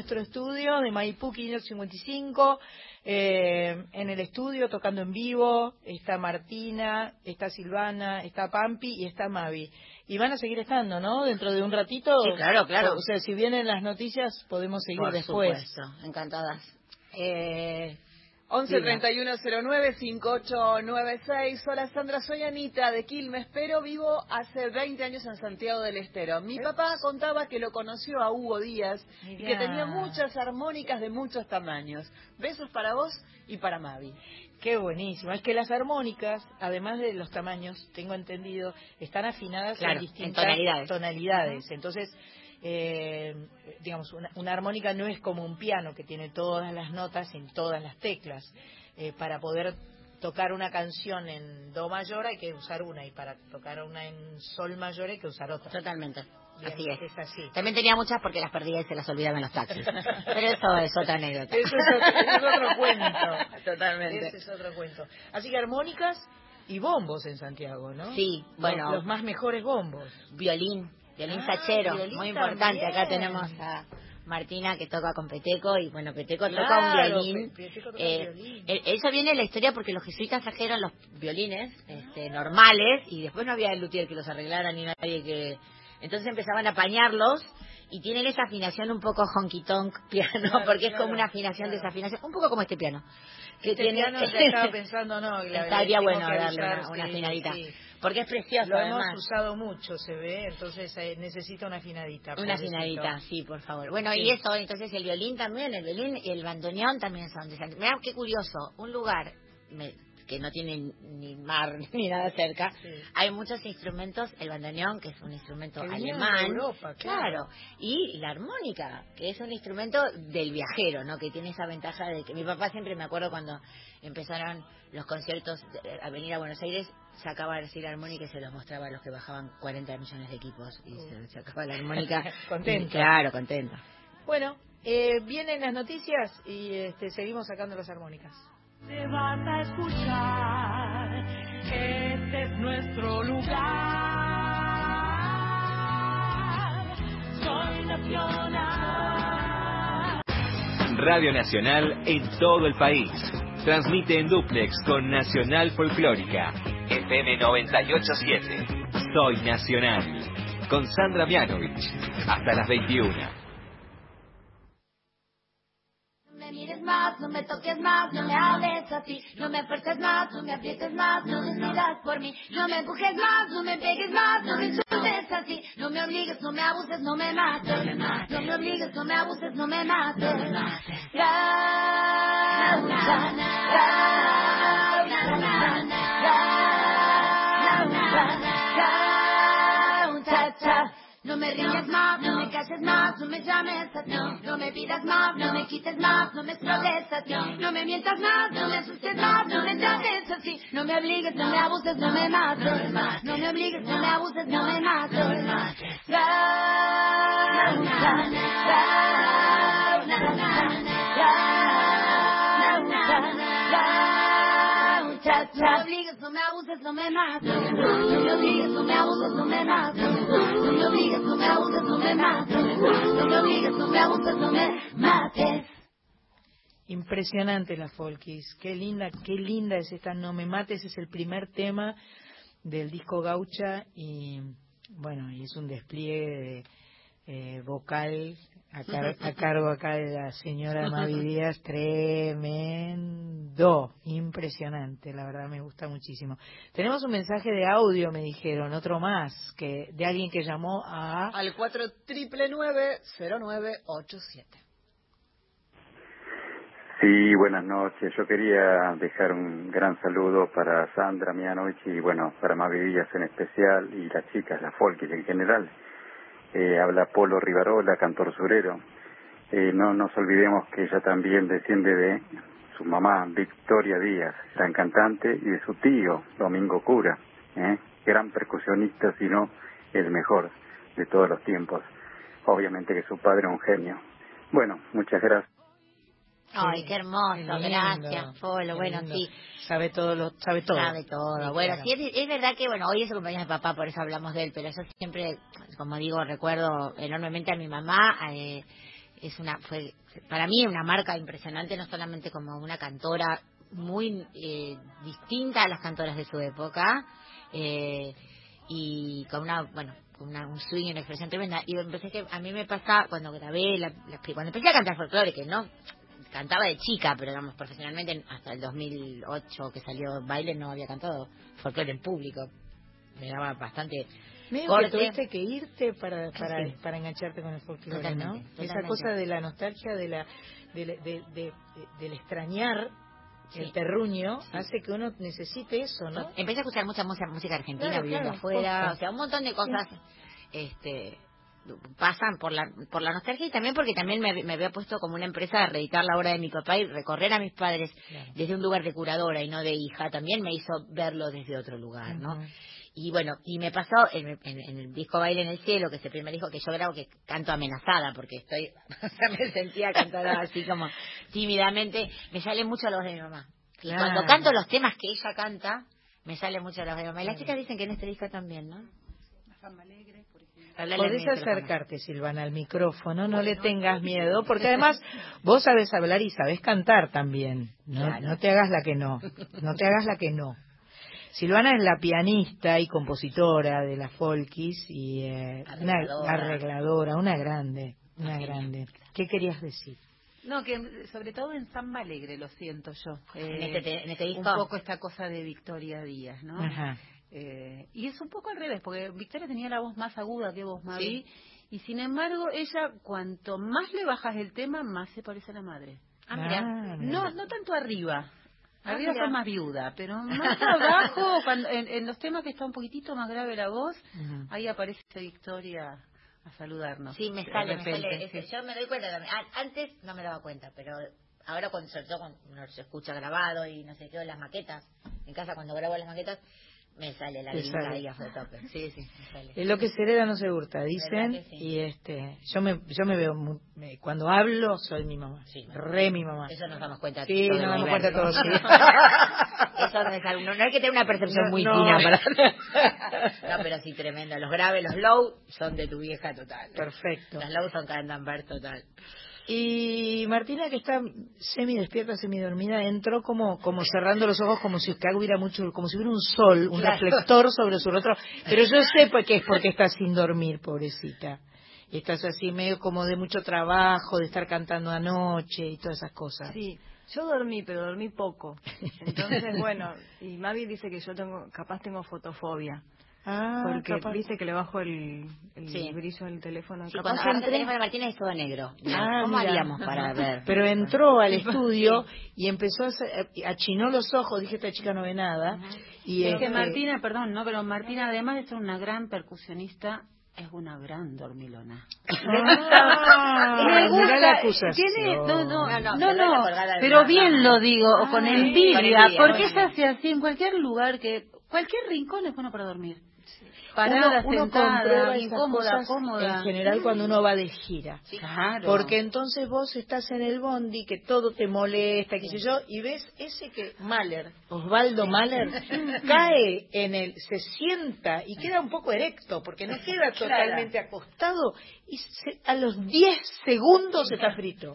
nuestro estudio de Maipú 555. Eh, en el estudio, tocando en vivo, está Martina, está Silvana, está Pampi y está Mavi. Y van a seguir estando, ¿no? Dentro de un ratito. Sí, claro, claro. O sea, si vienen las noticias, podemos seguir Por después. supuesto, encantadas. Eh, 11 Diga. 31 09 5896. Hola Sandra, soy Anita de Quilmes, pero vivo hace 20 años en Santiago del Estero. Mi papá contaba que lo conoció a Hugo Díaz y que tenía muchas armónicas de muchos tamaños. Besos para vos y para Mavi. Qué buenísimo. Es que las armónicas, además de los tamaños, tengo entendido, están afinadas Claro, en en distintas tonalidades. tonalidades. Entonces, eh, digamos, una, una armónica no es como un piano que tiene todas las notas en todas las teclas. Eh, para poder tocar una canción en do mayor hay que usar una y para tocar una en sol mayor hay que usar otra. totalmente. Bien, Así es. Es así. También tenía muchas porque las perdía y se las olvidaba en los taxis. Pero eso es otra anécdota. Eso es otro, ese es otro cuento. Totalmente. Ese es otro cuento. Así que armónicas y bombos en Santiago, ¿no? Sí, Los- bueno. Los, más mejores bombos. Violín, violín Ah, sachero, violín muy importante. también. Acá tenemos a Martina que toca con Peteco y bueno, Peteco toca un violín. Pe- Peteco toca Eh, violín. viene de la historia porque los jesuitas trajeron los violines este, normales y después no había el luthier que los arreglara ni nadie que... Entonces empezaban a apañarlos y tienen esa afinación un poco honky tonk piano Claro, porque es como una afinación claro. desafinación, un poco como este piano. Que Este tiene... piano ya estaba pensando, no, la- Estaría bueno darle una, una sí, afinadita. sí. Porque es precioso Lo hemos usado mucho, se ve, entonces eh, necesita una afinadita. Una afinadita, sí, por favor. Bueno, Sí. y eso, entonces el violín también, el violín y el bandoneón también son. Mirá qué curioso, un lugar me- que no tiene ni mar ni nada cerca, Sí. hay muchos instrumentos, el bandoneón, que es un instrumento Que alemán, Europa, claro. claro. y la armónica, que es un instrumento del viajero, ¿no? Que tiene esa ventaja de que mi papá siempre me acuerdo cuando empezaron los conciertos de- a venir a Buenos Aires, sacaba así la armónica y se los mostraba a los que bajaban 40 millones de equipos y se sacaba la armónica. Contento. Claro, contento. Bueno, eh, vienen las noticias y este, seguimos sacando las armónicas. Te vas a escuchar, este es nuestro lugar. Soy nacional. Radio Nacional en todo el país. Transmite en duplex con Nacional Folclórica. FM 987. Soy Nacional. Con Sandra Mianovich. Hasta las 21. No me mires no me toques más, no me hables así, no me fuerces más, no me aprietes más, no decidas por mí, no me empujes más, no me pegues más, no me insultes así, no me obligues, no me abuses, no me mates, no me obligues, no me abuses, no me mates, gaucha, gaucha. No me riñas más, no me calles más, no me llames así, no me pidas más, no me quites más, no me explotes así, no me mientas más, no me asustes más, no me trates así, no me obligues, no me abuses, no me mates, no me obligues, no me abuses, no me mates, Impresionante la Folkis, qué linda, qué linda es esta No me mates, es el primer tema del disco Gaucha y bueno, y es un despliegue eh, vocal a, car- a cargo acá de la señora Mavi Díaz, tremendo, impresionante, la verdad me gusta muchísimo. Tenemos un mensaje de audio, me dijeron, otro más, que de alguien que llamó a... Al 4 triple 0987. Sí, buenas noches. Yo quería dejar un gran saludo para Sandra Mianovich y bueno, para Mavi Díaz en especial y las chicas, las folkis en general. Eh, habla Polo Rivarola, cantor surero. Eh, no nos olvidemos que ella también desciende de su mamá, Victoria Díaz, gran cantante, y de su tío, Domingo Cura, ¿eh? gran percusionista, si no el mejor de todos los tiempos. Obviamente que su padre es un genio. Bueno, muchas gracias. Ay, qué hermoso, Qué gracias, Polo. Bueno, sí, Sabe todo, lo, sabe todo. sabe todo. Bueno, claro. sí, es, es verdad que, bueno, hoy es el cumpleaños de papá, por eso hablamos de él, pero yo siempre, como digo, recuerdo enormemente a mi mamá, eh, es una fue para mí una marca impresionante no solamente como una cantora muy eh, distinta a las cantoras de su época eh, y con una bueno una, un swing y una expresión tremenda y empecé que a mí me pasa cuando grabé la, la- cuando empecé a cantar folclore que no cantaba de chica pero digamos profesionalmente hasta el 2008 que salió baile no había cantado folclore en público me daba bastante Medio que corte. tuviste que irte para para, Sí. para engancharte con el folclore, Totalmente, ¿no? Esa cosa de la nostalgia, de la de, de- de- de- del extrañar Sí. el terruño, Sí. hace que uno necesite eso, ¿no? Empecé a escuchar mucha música, música argentina Claro, viviendo claro, afuera, o sea, un montón de cosas este pasan por la por la nostalgia y también porque también me, me había puesto como una empresa a reeditar la obra de mi papá y recorrer a mis padres desde un lugar de curadora y no de hija también me hizo verlo desde otro lugar, ¿no? Y bueno, y me pasó en, en- en el disco Baile en el Cielo, que es el primer disco que yo grabo, que canto amenazada, porque estoy, o sea, me sentía cantada así como tímidamente, me sale mucho la voz de mi mamá. Y Claro. cuando canto los temas que ella canta, me sale mucho la voz de mi mamá. Y las chicas dicen que en este disco también, ¿no? Hablale al Podés acercarte, Silvana, al micrófono, no le tengas miedo, porque además vos sabés hablar y sabés cantar también. No, Claro. no te hagas la que no, no te hagas la que no. Silvana es la pianista y compositora de la Folkis y eh, una Arregladora. una grande, una grande. ¿Qué querías decir? No, que sobre todo en Samba Alegre lo siento yo. En Eh, este te- en este Un poco esta cosa de Victoria Díaz, ¿no? Ajá. Eh, y es un poco al revés, porque Victoria tenía la voz más aguda que vos, Mavi, Sí. y sin embargo ella, cuanto más le bajas el tema, más se parece a la madre. Ah, mira. Ah, mira. No, no tanto arriba. Ah, Arriba mira. son más viuda, pero más abajo, cuando, en, en los temas que está un poquitito más grave la voz, ahí aparece Victoria a saludarnos. Sí, me sale, me sale. Sí. Yo me doy cuenta también. Antes no me daba cuenta, pero ahora cuando, sobre todo cuando se escucha grabado y no sé qué, o las maquetas, en casa cuando grabo las maquetas, me sale la sale. ahí a tope. Sí, sí, me sale. Es lo que se hereda no se hurta, dicen, y este, yo me, yo me veo, muy- me- cuando hablo soy mi mamá, Sí. re mi mamá. Eso nos damos cuenta. Sí, todo nos damos cuenta todos, sí. Eso no es algo, no, hay que tener una percepción No, muy no. fina para... no, pero sí, tremendo. Los graves, los low, son de tu vieja total. Perfecto. Los low son Candanver total. Y Martina, que está semi despierta, semi dormida, entró como, como cerrando los ojos, como si acá hubiera mucho, como si hubiera un sol, un Claro. reflector sobre su rostro. Pero yo sé que es porque está sin dormir, pobrecita. Y estás así medio como de mucho trabajo, de estar cantando anoche y todas esas cosas. Sí, yo dormí, pero dormí poco. Entonces, bueno, y Mavi dice que yo tengo, capaz tengo fotofobia. Ah, porque capaz. viste que le bajo el, el Sí. brillo del teléfono. Sí, capaz cuando el entré- teléfono de Martina es todo negro. Ah, ¿Cómo mira. haríamos para ver? Pero entró al estudio y empezó a hacer- achinó los ojos, dije esta chica no ve nada. Y Es que este, Martina, perdón, no, pero Martina, además de ser una gran percusionista, es una gran dormilona. Ah, Me gusta, la tiene- no, no, No, no, no, pero bien lo digo, Ah, con sí, envidia, con envidia, porque ella hace así en cualquier lugar que, cualquier rincón es bueno para dormir. Parada, uno, uno sentada, comprueba esas incómoda, cosas cómoda. en general cuando uno va de gira. Claro. Porque entonces vos estás en el bondi, que todo te molesta, qué sé yo, y ves ese que Mahler, Osvaldo Mahler, cae en el, se sienta y queda un poco erecto, porque no queda totalmente acostado, y se- a los 10 segundos está frito.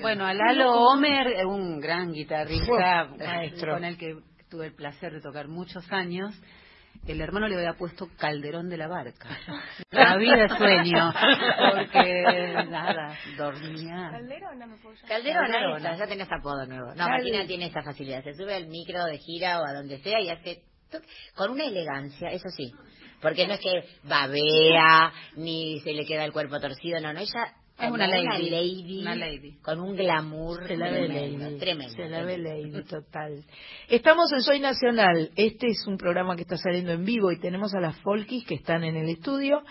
Bueno, a Lalo Homer, eh, un gran guitarrista Uf, maestro. con el que tuve el placer de tocar muchos años, el hermano le había puesto Calderón de la Barca. La vida es sueño, porque nada, dormía. Calderona me puedo llamar. Calderona, Calderona. ya tenés apodo nuevo. No, Cal- Martina tiene esa facilidad. Se sube al micro de gira o a donde sea y hace tuc, con una elegancia, eso sí. Porque no es que babea ni se le queda el cuerpo torcido, no, no, ella Es una lady. lady, Una lady. con un glamour Se la ve tremendo, lady. tremendo. Se la ve lady, total. Estamos en Soy Nacional. Este es un programa que está saliendo en vivo y tenemos a las Folkis que están en el estudio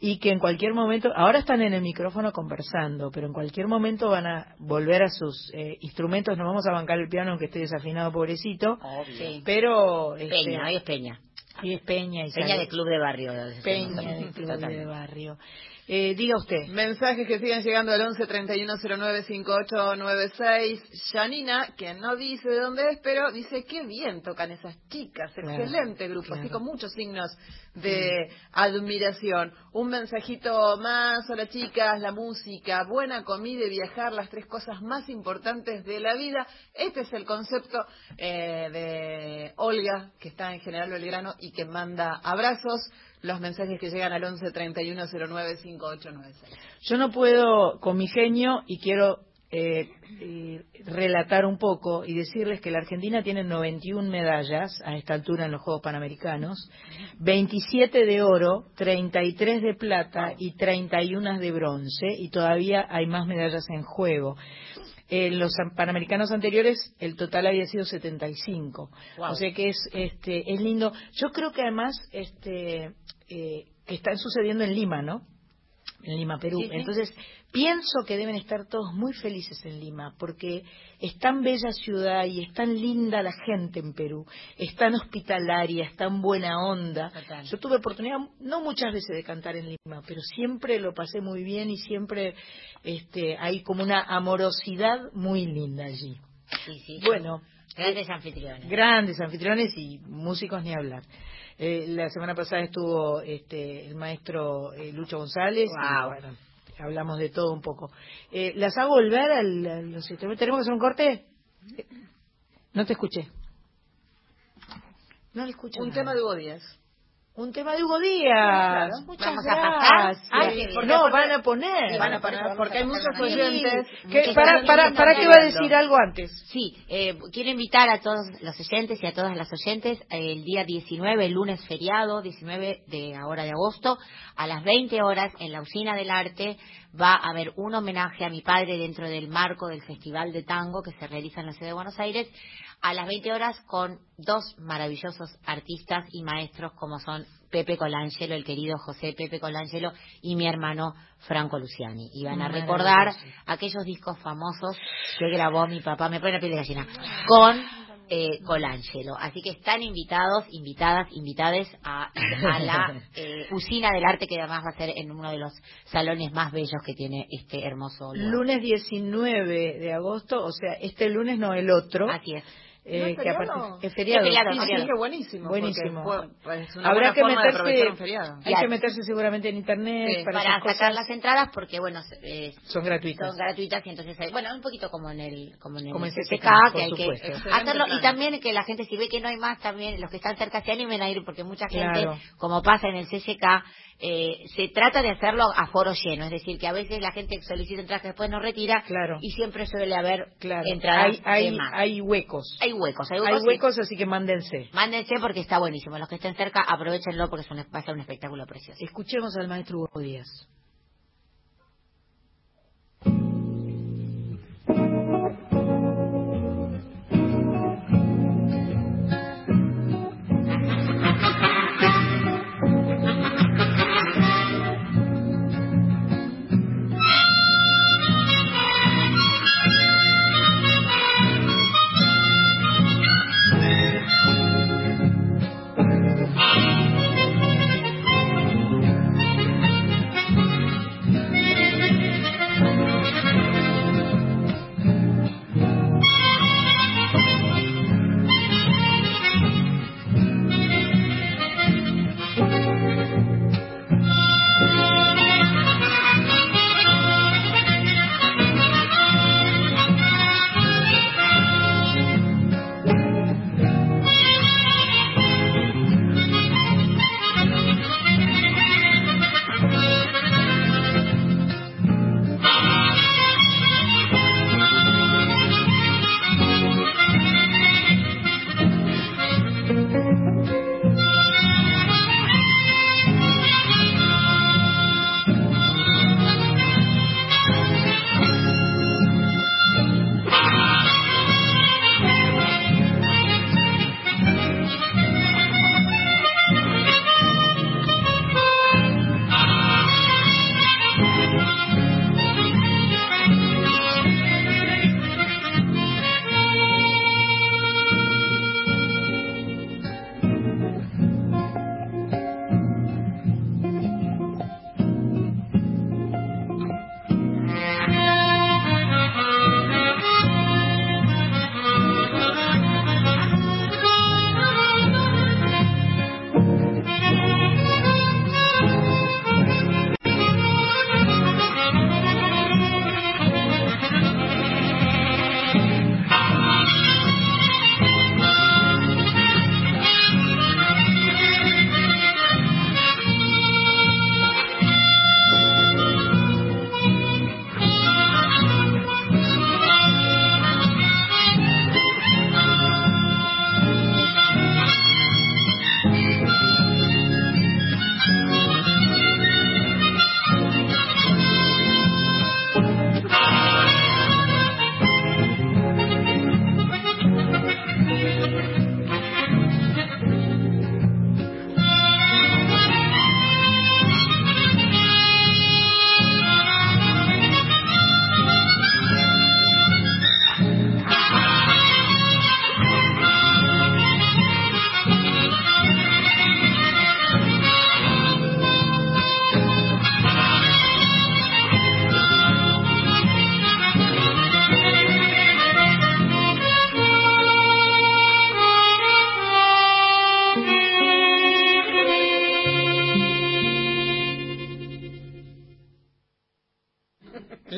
y que en cualquier momento, ahora están en el micrófono conversando, pero en cualquier momento van a volver a sus eh, instrumentos. Nos vamos a bancar el piano aunque esté desafinado, pobrecito. Sí. Pero. este, Peña, hoy es Peña. hoy es Peña y Peña sale- de club de barrio. Peña de Club de Barrio. Eh, diga usted. Mensajes que siguen llegando al 11 31 09 5896. Janina, que no dice de dónde es, pero dice qué bien tocan esas chicas. Claro, Excelente grupo, así con muchos signos de admiración. Un mensajito más. Hola chicas, la música, buena comida y viajar, las tres cosas más importantes de la vida. Este es el concepto eh, de Olga, que está en General Belgrano y que manda abrazos. Los mensajes que llegan al 11 31 09 5896. Yo no puedo con mi genio y quiero eh, relatar un poco y decirles que la Argentina tiene 91 medallas a esta altura en los Juegos Panamericanos, 27 de oro, 33 de plata y 31 de bronce y todavía hay más medallas en juego. En los Panamericanos anteriores el total había sido 75. Wow. O sea que es este es lindo. Yo creo que además este eh, que están sucediendo en Lima, ¿no? En Lima, Perú. Sí, sí. Entonces, pienso que deben estar todos muy felices en Lima, porque es tan bella ciudad y es tan linda la gente en Perú, es tan hospitalaria, es tan buena onda. Total. Yo tuve oportunidad, no muchas veces, de cantar en Lima, pero siempre lo pasé muy bien y siempre este, hay como una amorosidad muy linda allí. Sí, sí. Bueno, Grandes anfitriones. grandes anfitriones y músicos ni hablar. Eh, la semana pasada estuvo este, el maestro eh, Lucho González. y, Wow. bueno, hablamos de todo un poco. Eh, ¿Las hago volver al, a los instrumentos? ¿Tenemos que hacer un corte? No te escuché. No le escucho. Un nada. tema de Hugo Díaz. Un tema de Hugo Díaz. Claro. Muchas Vamos a pasar. gracias. Bien. no, Porque- van a poner. Van a poner, porque a hay muchos oyentes. ¿Qué- muchos para, para, que para que va a decir algo antes. Sí, eh, quiero invitar a todos los oyentes y a todas las oyentes el día 19, el lunes feriado, 19 de ahora de agosto, a las 20 horas en la Usina del Arte va a haber un homenaje a mi padre dentro del marco del Festival de Tango que se realiza en la ciudad de Buenos Aires a las 20 horas con dos maravillosos artistas y maestros como son Pepe Colangelo, el querido José Pepe Colangelo y mi hermano Franco Luciani. Y van a recordar aquellos discos famosos que grabó mi papá, me pone la piel de gallina, con eh, Colangelo. Así que están invitados, invitadas, invitades a, a la eh, usina del arte que además va a ser en uno de los salones más bellos que tiene este hermoso lugar. Lunes 19 de agosto, o sea, este lunes no el otro. Así es. Eh, ¿No que feriado? aparte- es feriado. Es feriado, sí, es sí. feriado. Así que buenísimo. Buenísimo. fue- pues, es una Habrá que meterse, un feriado. hay que meterse seguramente en internet Sí, para, para sacar cosas. las entradas porque bueno eh, Son gratuitas. son gratuitas y entonces hay- bueno un poquito como en el como en el Como CCK, CCK, que hay que supuesto. Excelente hacerlo plan. y también que la gente si ve que no hay más también los que están cerca se animen a ir porque mucha gente Claro. como pasa en el CCK eh, se trata de hacerlo a foro lleno es decir que a veces la gente solicita entradas que después no retira Claro. y siempre suele haber Claro. entradas hay, hay, de más. hay huecos. hay huecos hay Hay huecos, y- huecos, así que mándense. mándense porque está buenísimo los que estén cerca aprovechenlo porque es un, va a ser un espectáculo precioso Escuchemos al maestro Hugo Díaz.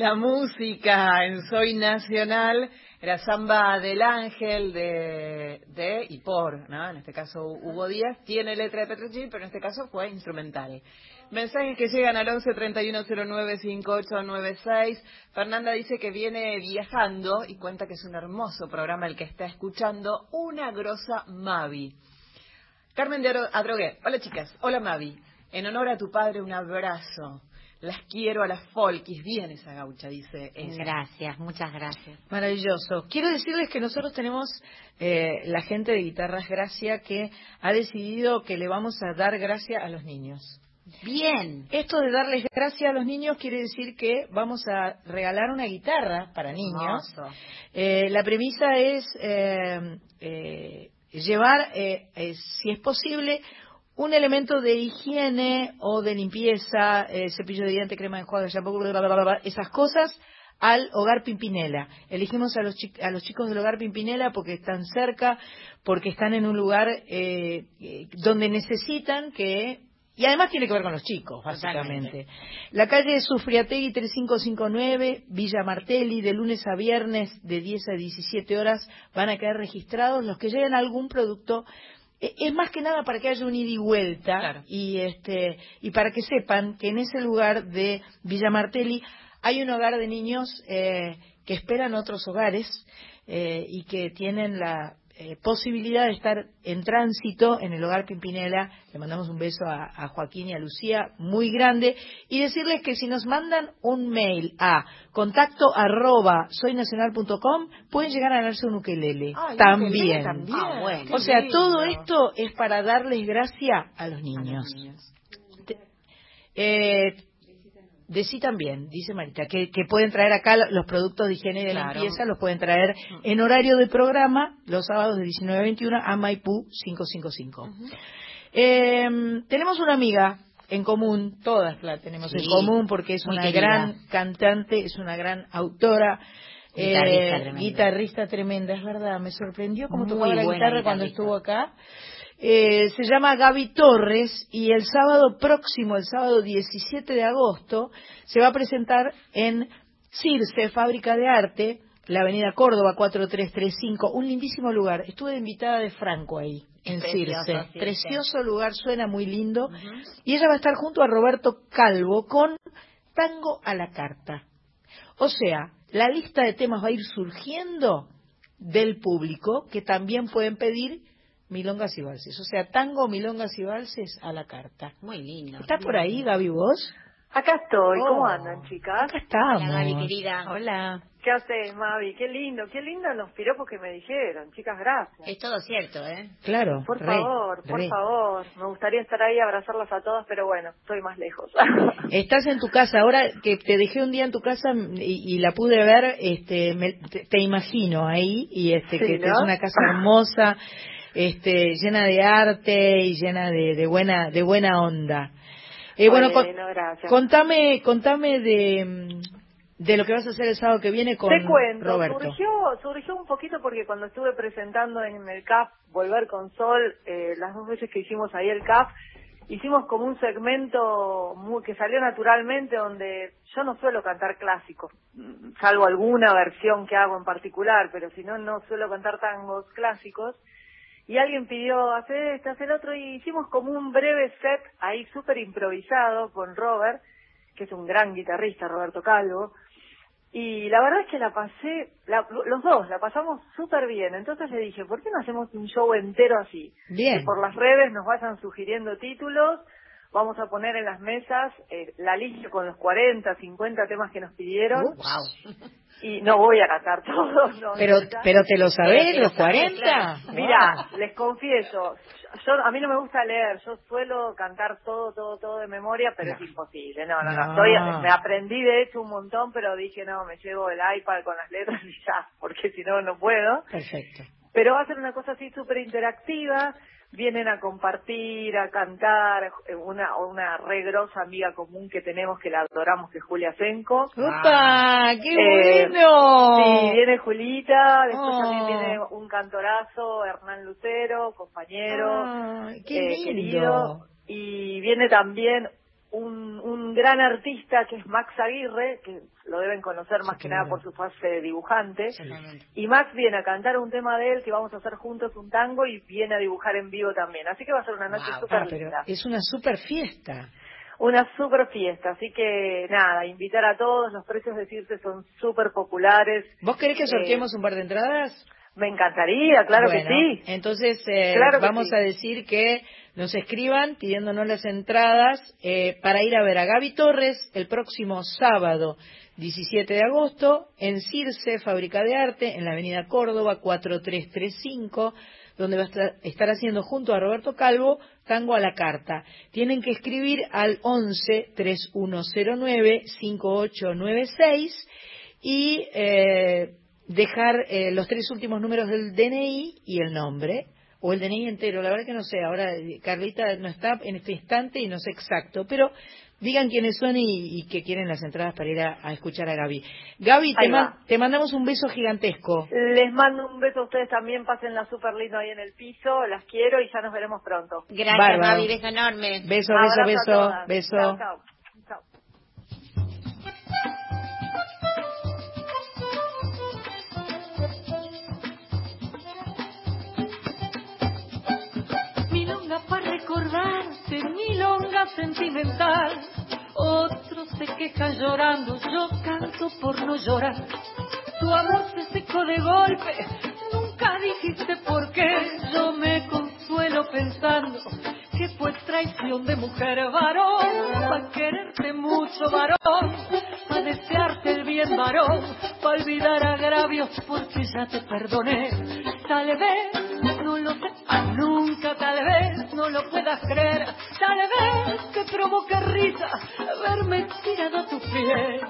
La música en Soy Nacional era Samba del Ángel de, de y por, ¿no? En este caso Hugo Díaz tiene letra de Petrucci, pero en este caso fue instrumental. Mensajes que llegan al 11 3109 5896. Fernanda dice que viene viajando y cuenta que es un hermoso programa el que está escuchando. Una grosa Mavi. Carmen de Adro- Adrogué. Hola chicas. Hola Mavi. En honor a tu padre, un abrazo. Las quiero a las folkis. Bien esa gaucha, dice ella. Gracias, muchas gracias. Maravilloso. Quiero decirles que nosotros tenemos eh, la gente de Guitarras Gracia que ha decidido que le vamos a dar gracia a los niños. Bien. Esto de darles gracia a los niños quiere decir que vamos a regalar una guitarra para niños. Eh, la premisa es eh, eh, llevar, eh, eh, si es posible, un elemento de higiene o de limpieza, eh, cepillo de diente, crema de enjuague, shampoo, bla, bla, bla, esas cosas al hogar Pimpinela. Elegimos a los, a los chicos del hogar Pimpinela porque están cerca, porque están en un lugar eh, eh, donde necesitan que... Y además tiene que ver con los chicos, básicamente. La calle Sufriategui 3559, Villa Martelli, de lunes a viernes de 10 a 17 horas van a quedar registrados los que lleguen a algún producto. Eh, Es más que nada para que haya un ida y vuelta y este y para que sepan que en ese lugar de Villa Martelli hay un hogar de niños eh, que esperan otros hogares eh, y que tienen la eh, posibilidad de estar en tránsito en el hogar Pimpinela. Le mandamos un beso a, a Joaquín y a Lucía muy grande y decirles que si nos mandan un mail a contacto arroba soynacional.com pueden llegar a ganarse un ukelele también. Ah, bueno. O sea, todo esto es para darles gracia a los niños. Te- eh, Decí también, dice Marita, que, que pueden traer acá lo- los productos de higiene y de Claro. limpieza, los pueden traer en horario de programa los sábados de 19 a 21 a Maipú 555. Eh, tenemos una amiga en común, todas la tenemos en común porque es una querida. gran cantante, es una gran autora. Guitarrista eh, tremenda. guitarrista tremenda, es verdad, me sorprendió cómo tocaba la guitarra cuando guitarrista. estuvo acá. Eh, se llama Gaby Torres y el sábado próximo, el sábado 17 de agosto, se va a presentar en Circe, Fábrica de Arte, la avenida Córdoba 4335, un lindísimo lugar. Estuve de invitada de Franco ahí, en Precioso, Circe. Circe. Precioso lugar, suena muy lindo. Y ella va a estar junto a Roberto Calvo con Tango a la Carta. O sea, la lista de temas va a ir surgiendo del público que también pueden pedir milongas y valses. O sea, tango, milongas y valses a la carta. Muy lindo. ¿Estás por ahí, Gaby, vos? Acá estoy, ¿cómo Oh. andan, chicas? Acá estamos. Hola, Gaby, querida. Hola. ¿Qué haces, Mavi? Qué lindo, qué lindo los piropos que me dijeron, chicas, gracias. Es todo cierto, ¿eh? Claro. Por re, favor, por re. favor. Me gustaría estar ahí, abrazarlas a todas, pero bueno, estoy más lejos. Estás en tu casa, ahora que te dejé un día en tu casa y, y la pude ver, este, me- te, te imagino ahí, y este, Sí, que ¿no? es una casa hermosa, este, llena de arte y llena de, de buena, de buena onda. Eh, bueno, con- contame, contame de, de lo que vas a hacer el sábado que viene con Te cuento, Roberto. surgió, surgió un poquito porque cuando estuve presentando en el CAF Volver con Sol, eh, las dos veces que hicimos ahí el CAF, hicimos como un segmento muy, que salió naturalmente donde yo no suelo cantar clásicos, mm, salvo alguna versión que hago en particular, pero si no, no suelo cantar tangos clásicos. Y alguien pidió hacer este, hacer otro, y hicimos como un breve set ahí súper improvisado con Robert, que es un gran guitarrista, Roberto Calvo. Y la verdad es que la pasé, la- los dos, la pasamos súper bien. Entonces le dije, ¿por qué no hacemos un show entero así? Bien. Que por las redes nos vayan sugiriendo títulos. Vamos a poner en las mesas eh, la lista con los 40, 50 temas que nos pidieron. Y no voy a cantar todos. No, Pero, no, pero te lo sabés, Pero los te lo sabés, 40. claro. Mira, les confieso, yo a mí no me gusta leer, yo suelo cantar todo, todo, todo de memoria, pero es imposible. No, no, no. No. Estoy- me aprendí de hecho un montón, pero dije, no, me llevo el iPad con las letras y ya, porque si no, no puedo. Perfecto. Pero va a ser una cosa así súper interactiva. Vienen a compartir, a cantar, eh, una, una re grosa amiga común que tenemos que la adoramos, que es Julia Senko. ¡Opa! ¡Qué Eh, bueno! Sí, viene Julita, después Oh. también viene un cantorazo, Hernán Lucero, compañero, Ay, qué eh, lindo. querido, y viene también un, un gran artista que es Max Aguirre, que lo deben conocer más que nada por su fase de dibujante. Y Max viene a cantar un tema de él que vamos a hacer juntos un tango y viene a dibujar en vivo también. Así que va a ser una noche Wow, súper linda. es una super fiesta. Una super fiesta, así que nada, invitar a todos, los precios de Circe son súper populares. ¿Vos querés que Eh, sorteemos un par de entradas? Me encantaría, claro Bueno, que sí. Entonces, eh, Claro vamos sí. a decir que nos escriban pidiéndonos las entradas eh, para ir a ver a Gaby Torres el próximo sábado 17 de agosto en Circe, Fábrica de Arte, en la avenida Córdoba 4335, donde va a estar, estar haciendo junto a Roberto Calvo Tango a la Carta. Tienen que escribir al 11 3109 5896 y eh, dejar eh, los tres últimos números del DNI y el nombre, o el DNI entero, la verdad que no sé, ahora eh, Carlita no está en este instante y no sé exacto, pero digan quiénes son y, y que quieren las entradas para ir a, a escuchar a Gaby. Gaby, te, man- te mandamos un beso gigantesco. Les mando un beso a ustedes también, pásenla súper lindo ahí en el piso, las quiero y ya nos veremos pronto. Gracias, Bárbaro. Gaby, beso enorme. Beso, Abrazo beso, beso, beso. Chao, chao. Chao. Recordarte, milonga sentimental. Otros se quejan llorando, yo canto por no llorar. Tu amor se secó de golpe, nunca dijiste por qué. Yo me consuelo pensando que fue traición de mujer varón. Pa' quererte mucho varón, pa' desearte el bien varón, pa' olvidar agravios porque ya te perdoné. Tal vez no lo puedas creer, tal vez te provoque risa verme tirado a tus pies.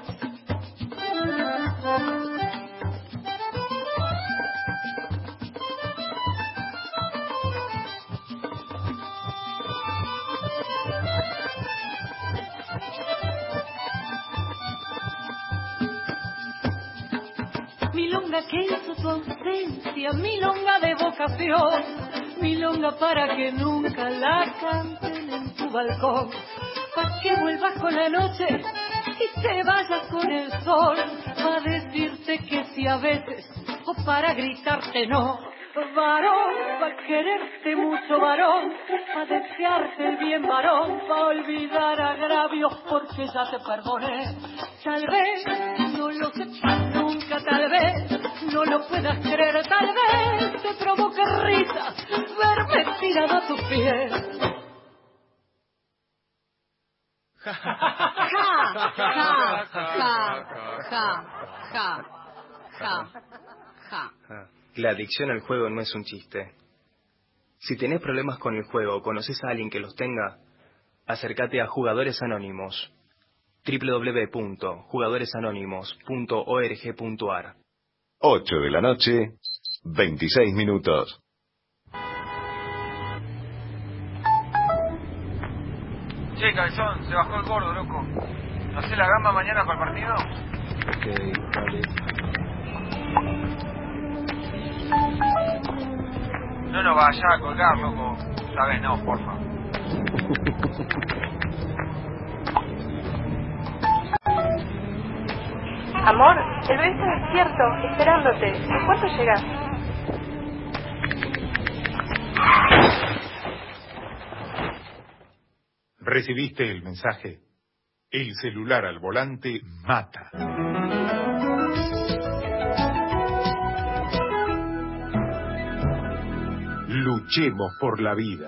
Milonga que hizo tu ausencia, milonga de vocación, milonga para que nunca la canten en tu balcón, para que vuelvas con la noche y te vayas con el sol, para decirte que si a veces o para gritarte no. Varón, para quererte mucho varón, para desearte el bien varón, para olvidar agravios porque ya te perdoné. Tal vez no lo sepas nunca, tal vez no lo puedas creer, tal vez te provoque risa verme tirado a tus pies. La adicción al juego no es un chiste. Si tenés problemas con el juego o conoces a alguien que los tenga, acércate a Jugadores Anónimos. www.jugadoresanónimos.org.ar 8 de la noche, 26 minutos. Che, cabezón, se bajó el gordo, loco. ¿No sé la gamba mañana para el partido? Ok, vale. No nos vaya a colgar, loco. Sabes, no, porfa. Amor, el bebé está despierto, esperándote. ¿En cuánto llegas? ¿Recibiste el mensaje? El celular al volante mata. Luchemos por la vida.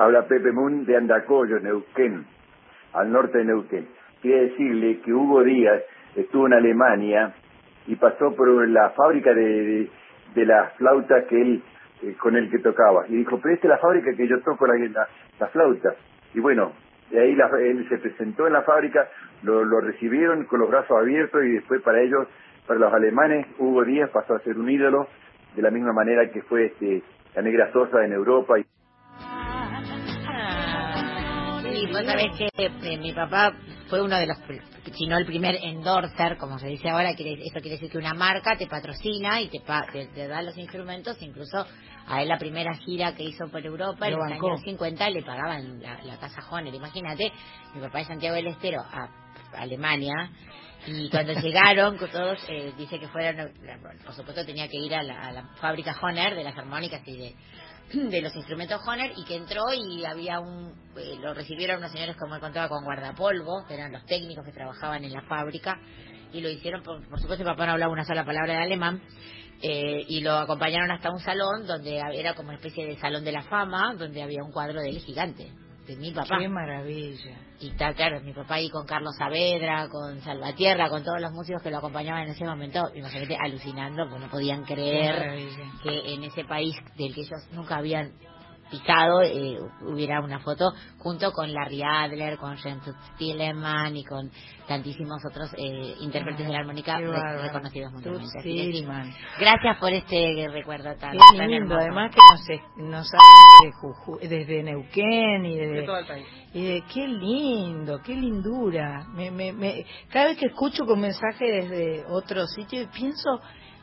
Habla Pepe Moon de Andacollo, Neuquén, al norte de Neuquén. Quería decirle que Hugo Díaz estuvo en Alemania y pasó por la fábrica de, de, de las flautas que él, eh, con el que tocaba. Y dijo, pero esta es la fábrica que yo toco la, la, la flauta. Y bueno, de ahí la- él se presentó en la fábrica, lo, lo recibieron con los brazos abiertos y después para ellos, para los alemanes, Hugo Díaz pasó a ser un ídolo de la misma manera que fue este, la negra Sosa en Europa. Y, vos sabés que eh, mi papá fue uno de los, si no el primer endorser, como se dice ahora, quiere, eso quiere decir que una marca te patrocina y te, pa- te, te da los instrumentos, incluso a él la primera gira que hizo por Europa en Lo los años 50 le pagaban la, la casa Honer, imagínate, mi papá de Santiago del Estero a Alemania, y cuando llegaron, todos, eh, dice que fueron, por supuesto tenía que ir a la, a la fábrica Honer de las armónicas y de, de los instrumentos Honer y que entró y había un eh, lo recibieron unos señores como él contaba con guardapolvo que eran los técnicos que trabajaban en la fábrica y lo hicieron por, por supuesto papá no hablaba una sola palabra de alemán eh, y lo acompañaron hasta un salón donde era como una especie de salón de la fama donde había un cuadro de él gigante de mi papá Qué maravilla. y está claro, mi papá ahí con Carlos Saavedra, con Salvatierra, con todos los músicos que lo acompañaban en ese momento, imagínate, alucinando, porque no podían creer que en ese país del que ellos nunca habían pisado eh, hubiera una foto junto con Larry Adler, con James Stilleman y con tantísimos otros eh, intérpretes de la armónica re- reconocidos mundialmente. Así que. Gracias por este recuerdo tan, Qué tan lindo, hermoso. además que nos, nos hablan de Juju- desde Neuquén y de, De todo el país. y de qué lindo, qué lindura. Me, me, me, cada vez que escucho con mensaje desde otro sitio pienso,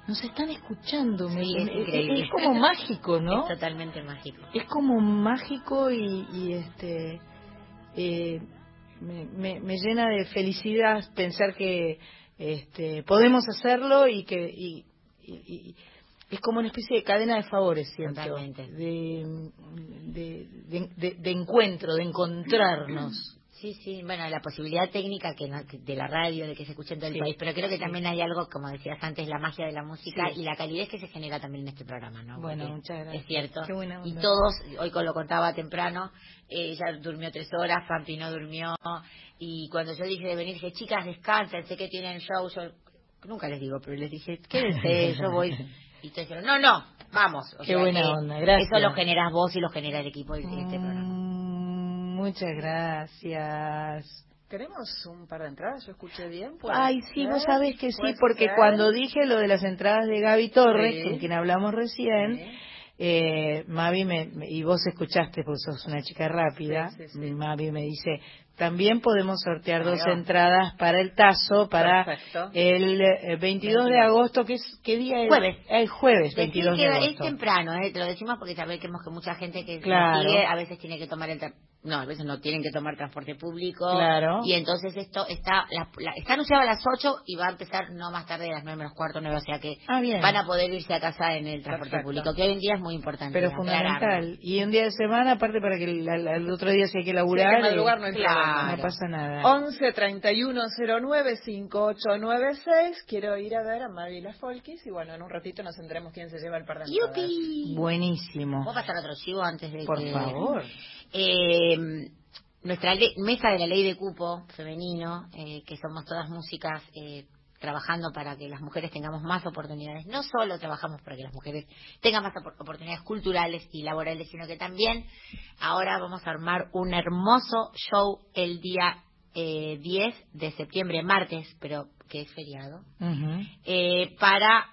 nos están escuchando. me- es me- increíble. es como mágico, ¿no? Es totalmente mágico. Es como mágico y, y este eh, me, me, me llena de felicidad pensar que este, podemos hacerlo y que y, y- y es como una especie de cadena de favores siento de, de, de- de encuentro de encontrarnos Sí, sí, bueno, la posibilidad técnica que no- que de la radio, de que se escuche en todo el Sí. país, pero creo que Sí. también hay algo, como decías antes, la magia de la música Sí. y la calidez que se genera también en este programa, ¿no? Bueno, Porque muchas gracias. Es cierto. Qué buena y onda. todos, hoy con lo contaba temprano, eh, ella durmió tres horas, Pampi no durmió, y cuando yo dije de venir, dije, chicas, descansen, sé que tienen show, yo nunca les digo, pero les dije, quédense, yo voy. Y todos dijeron, no, no, vamos. O Qué sea buena onda, gracias. Eso lo generas vos y lo genera el equipo de este programa. Muchas gracias ¿Tenemos un par de entradas? ¿Yo escuché bien? ¿Puede Ay, sí, vos sabés que sí, ¿Puede porque ser? cuando dije lo de las entradas de Gaby Torres, Sí. con quien hablamos recién, eh, Mavi me, y vos escuchaste, porque sos una chica rápida, Sí, sí, Mavi me dice, también podemos sortear dos entradas para el Tazo para Perfecto. el eh, 22 de agosto, que es, ¿qué día es? Jueves. El jueves, Decir 22 de que es agosto. temprano, ¿eh? te lo decimos porque sabemos que mucha gente que Claro. sigue a veces tiene que tomar el... No, a veces no tienen que tomar transporte público. Claro. Y entonces esto está la- la- está anunciado a las 8 y va a empezar no más tarde de las 9 menos cuarto, 9, o sea que Ah, van a poder irse a casa en el transporte Perfecto. público, que hoy en día es muy importante. Pero aclararlo. fundamental. Y un día de semana, aparte para que el, el- el otro día si hay que laburar, hay que madrugar, no hay eh, problema. no pasa nada. 11 31 09 5896. Quiero ir a ver a Mavi las Folkis y bueno, en un ratito nos enteremos quién se lleva el par de. ¡Yupi! Buenísimo. ¿Puedo pasar otro chivo antes de Por que- favor. Eh, nuestra mesa de la ley de cupo femenino, eh, que somos todas músicas eh, trabajando para que las mujeres tengamos más oportunidades. No solo trabajamos para que las mujeres tengan más opor- oportunidades culturales y laborales, sino que también ahora vamos a armar un hermoso show el día eh, 10 de septiembre, martes, pero que es feriado, eh, para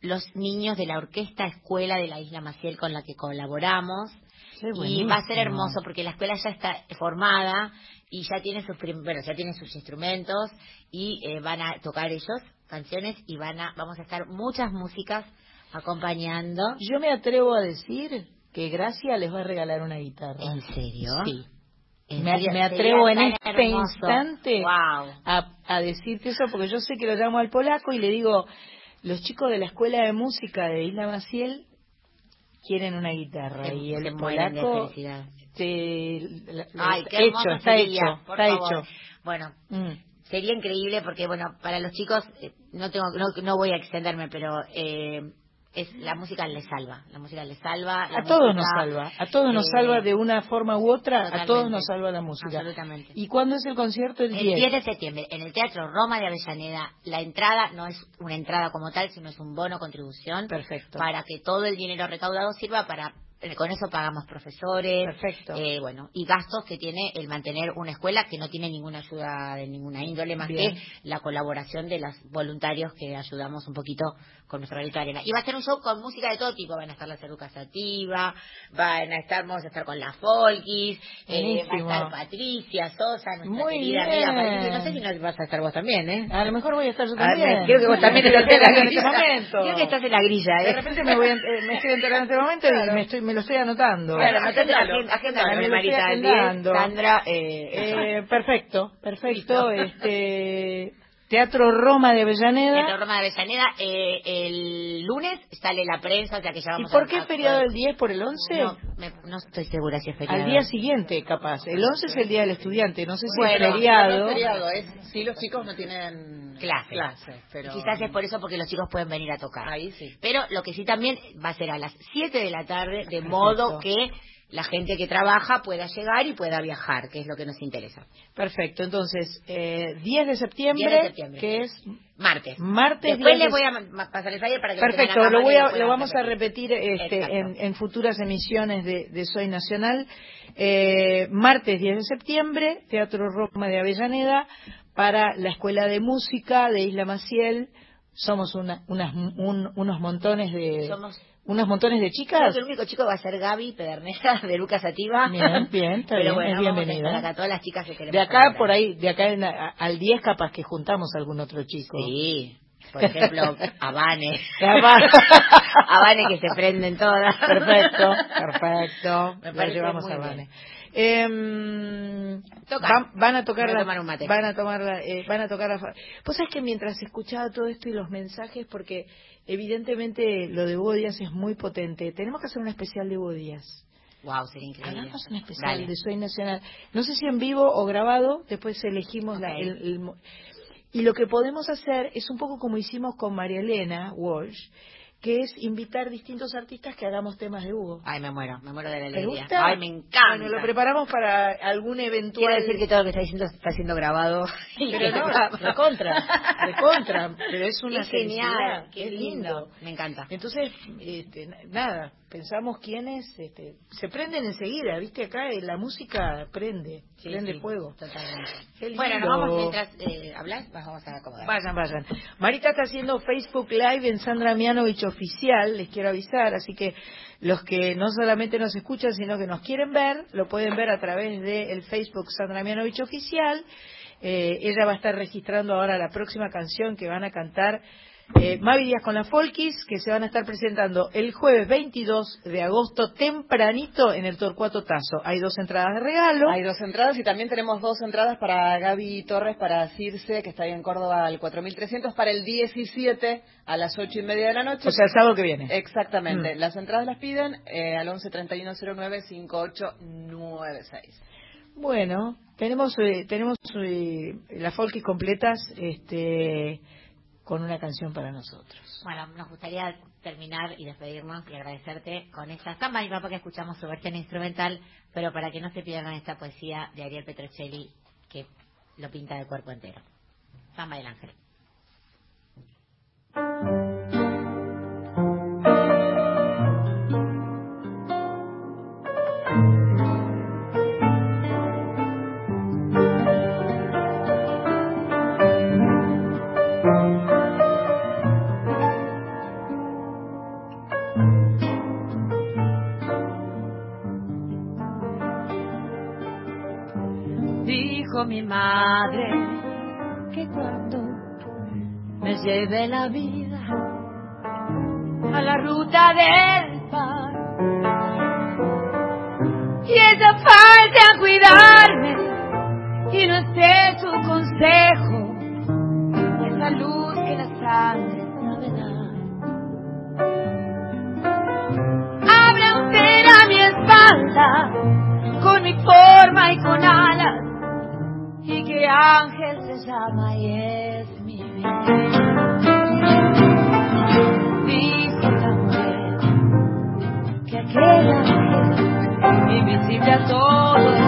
los niños de la orquesta escuela de la Isla Maciel con la que colaboramos. Y va a ser hermoso porque la escuela ya está formada y ya tiene sus prim- bueno, ya tiene sus instrumentos y eh, van a tocar ellos canciones y van a vamos a estar muchas músicas acompañando. Yo me atrevo a decir que Gracia les va a regalar una guitarra. ¿En serio? Sí. ¿En Me, serio? me atrevo en este hermoso. instante Wow. a, a decirte eso porque yo sé que lo llamo al polaco y le digo, los chicos de la escuela de música de Isla Maciel quieren una guitarra Se- y el se polaco te, la- la- Ay, qué hecho, está sería, hecho, por está favor. hecho. Bueno, Mm. sería increíble porque bueno para los chicos eh, no tengo no, no voy a extenderme pero eh, es la música les salva, la música les salva. la A todos nos salva, a todos nos salva de una forma u otra, a todos nos salva la música. Absolutamente. ¿Y cuándo es el concierto? El El 10. 10 de septiembre, en el Teatro Roma de Avellaneda, la entrada no es una entrada como tal, sino es un bono contribución Perfecto. para que todo el dinero recaudado sirva para eh, con eso pagamos profesores, Perfecto. eh, bueno, y gastos que tiene el mantener una escuela que no tiene ninguna ayuda de ninguna índole más Bien. que la colaboración de los voluntarios que ayudamos un poquito con nuestro granito de arena. Y va a ser un show con música de todo tipo, van a estar la Ceruca Sativa, van a estar, vamos a estar con la Folkis, eh, va a estar Patricia Sosa, nuestra Muy querida bien. amiga Patricia, no sé si no vas a estar vos también, ¿eh? A lo mejor voy a estar yo Ah, también. Creo que vos también estás en la este grilla. momento. Creo que estás en la grilla, ¿eh? De repente me, voy a- eh, me estoy enterando en este momento y me, estoy, me lo estoy anotando. Claro, anotate la agenda, agenda, Me lo estoy Marita, el 10, agendando. Sandra, eh, Eh, perfecto, perfecto. Este, Teatro Roma de Avellaneda. Teatro Roma de Avellaneda, eh, el lunes sale la prensa, o sea que ya ¿Y vamos por a- qué a- es feriado el 10 por el 11? No, me- no estoy segura si es feriado. Al día siguiente, capaz. El 11 es el día del estudiante. No sé si Bueno, es feriado. No es feriado, es si los chicos no tienen Clase. clase, pero Quizás es por eso porque los chicos pueden venir a tocar. Ahí sí. Pero lo que sí también va a ser a las 7 de la tarde, de modo que la gente que trabaja pueda llegar y pueda viajar, que es lo que nos interesa. Perfecto. Entonces, eh, 10 de septiembre, 10 de septiembre. que es Martes. martes. Después 10 les voy a pasar el flyer para que Perfecto, lo, voy a, lo vamos a repetir. repetir este, Exacto. en, en futuras emisiones de, de Soy Nacional. Eh, martes 10 de septiembre, Teatro Roma de Avellaneda, para la Escuela de Música de Isla Maciel. Somos una- unas, un- unos montones de Somos- unos montones de chicas. el único chico va a ser Gaby Pedernera de Lucas Sativa. Bien, bien, está Pero bien, bueno, es vamos a bienvenida. todas las chicas que queremos. De acá por ahí, de acá en- a- al 10 capaz que juntamos algún otro chico. Sí. Por ejemplo. A Vane que se prenden todas. Perfecto, perfecto. Me parece llevamos a. Vane. Em, van, van a tocar a la, van a tomar la, eh, van a tocar la pues sabes que mientras escuchaba todo esto y los mensajes porque evidentemente lo de Bodías es muy potente tenemos que hacer un especial de Bodías Wow, sería increíble. hagamos un especial Dale. de Soy Nacional no sé si en vivo o grabado después elegimos la- el- el y lo que podemos hacer es un poco como hicimos con María Elena Walsh que es invitar distintos artistas que hagamos temas de Hugo Ay, me muero, me muero de la ¿Te alegría. gusta? Ay, me encanta. Bueno, lo preparamos para algún eventual. Quiero decir que todo lo que está diciendo está siendo grabado. Pero no, de contra, de contra, pero es una Qué genial, qué es lindo. Me encanta. Entonces, este, na- nada, pensamos quiénes este, se prenden enseguida, viste acá eh, la música prende, Sí, prende sí, fuego. Totalmente. Bueno, lindo. nos vamos mientras eh, hablas, vamos a acomodar. Vayan, vayan. Marita está haciendo Facebook Live en Sandra Mianovich Oficial, les quiero avisar, así que los que no solamente nos escuchan, sino que nos quieren ver, lo pueden ver a través del Facebook Sandra Mianovich Oficial. Eh, ella va a estar registrando ahora la próxima canción que van a cantar eh, Mavi Díaz con la Folkis, que se van a estar presentando el jueves 22 de agosto tempranito en el Torcuato Tazo. Hay dos entradas de regalo. Hay dos entradas y también tenemos dos entradas para Gaby Torres, para Circe, que está ahí en Córdoba al 4300, para el 17 a las 8 y media de la noche. O sea, el sábado que viene. Exactamente. Mm. Las entradas las piden eh, al 11 31 09 5896. Bueno, tenemos eh, tenemos eh, las folkis completas este con una canción para nosotros. Bueno, nos gustaría terminar y despedirnos y agradecerte con esta samba y papá que escuchamos su versión instrumental, pero para que no se pierdan esta poesía de Ariel Petrocelli que lo pinta de cuerpo entero. Samba del ángel. Lleve la vida a la ruta del pan y ella falte a cuidarme y no esté su consejo esa luz que la sangre sabe dar usted a mi espalda con mi forma y con alas y que ángel se llama y es mi vida. Ángel, invisible a todos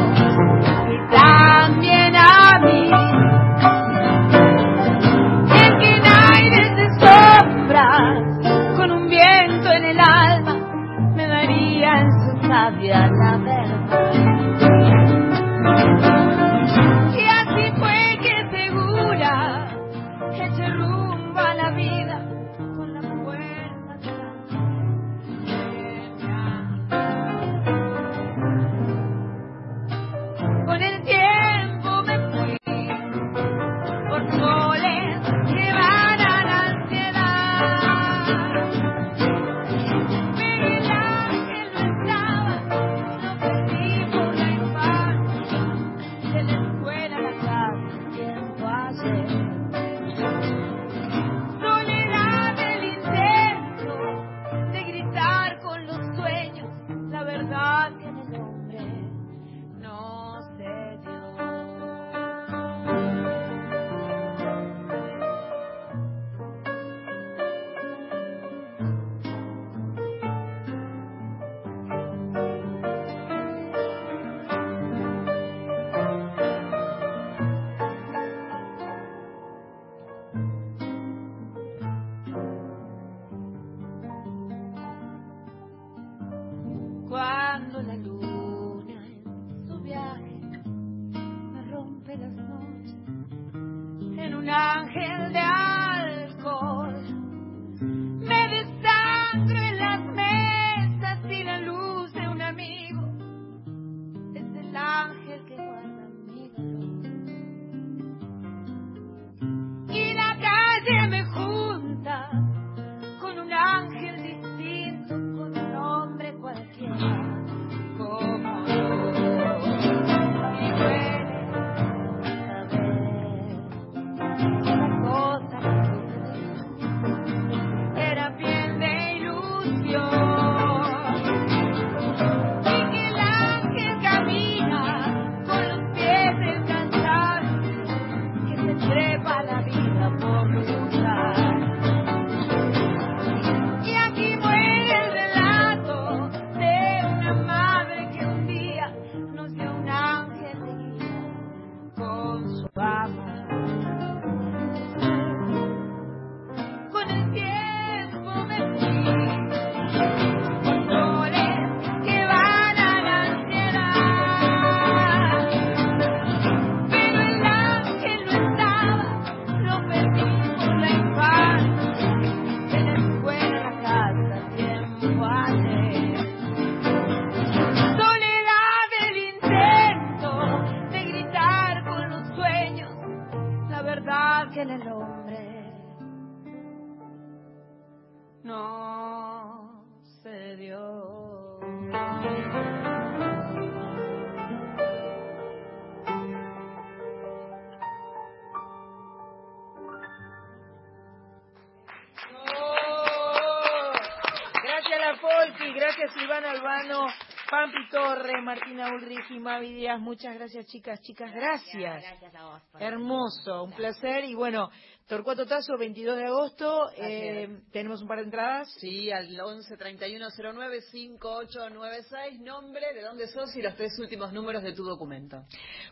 Pampi Torre, Martina Ulrich y Mavi Díaz. Muchas gracias, chicas, chicas, gracias. Gracias a vos. Hermoso, un placer. Y bueno, Torcuato Tazo, 22 de agosto. eh, tenemos un par de entradas. Sí, al 11 31 09 5896, nombre, de dónde sos y los tres últimos números de tu documento.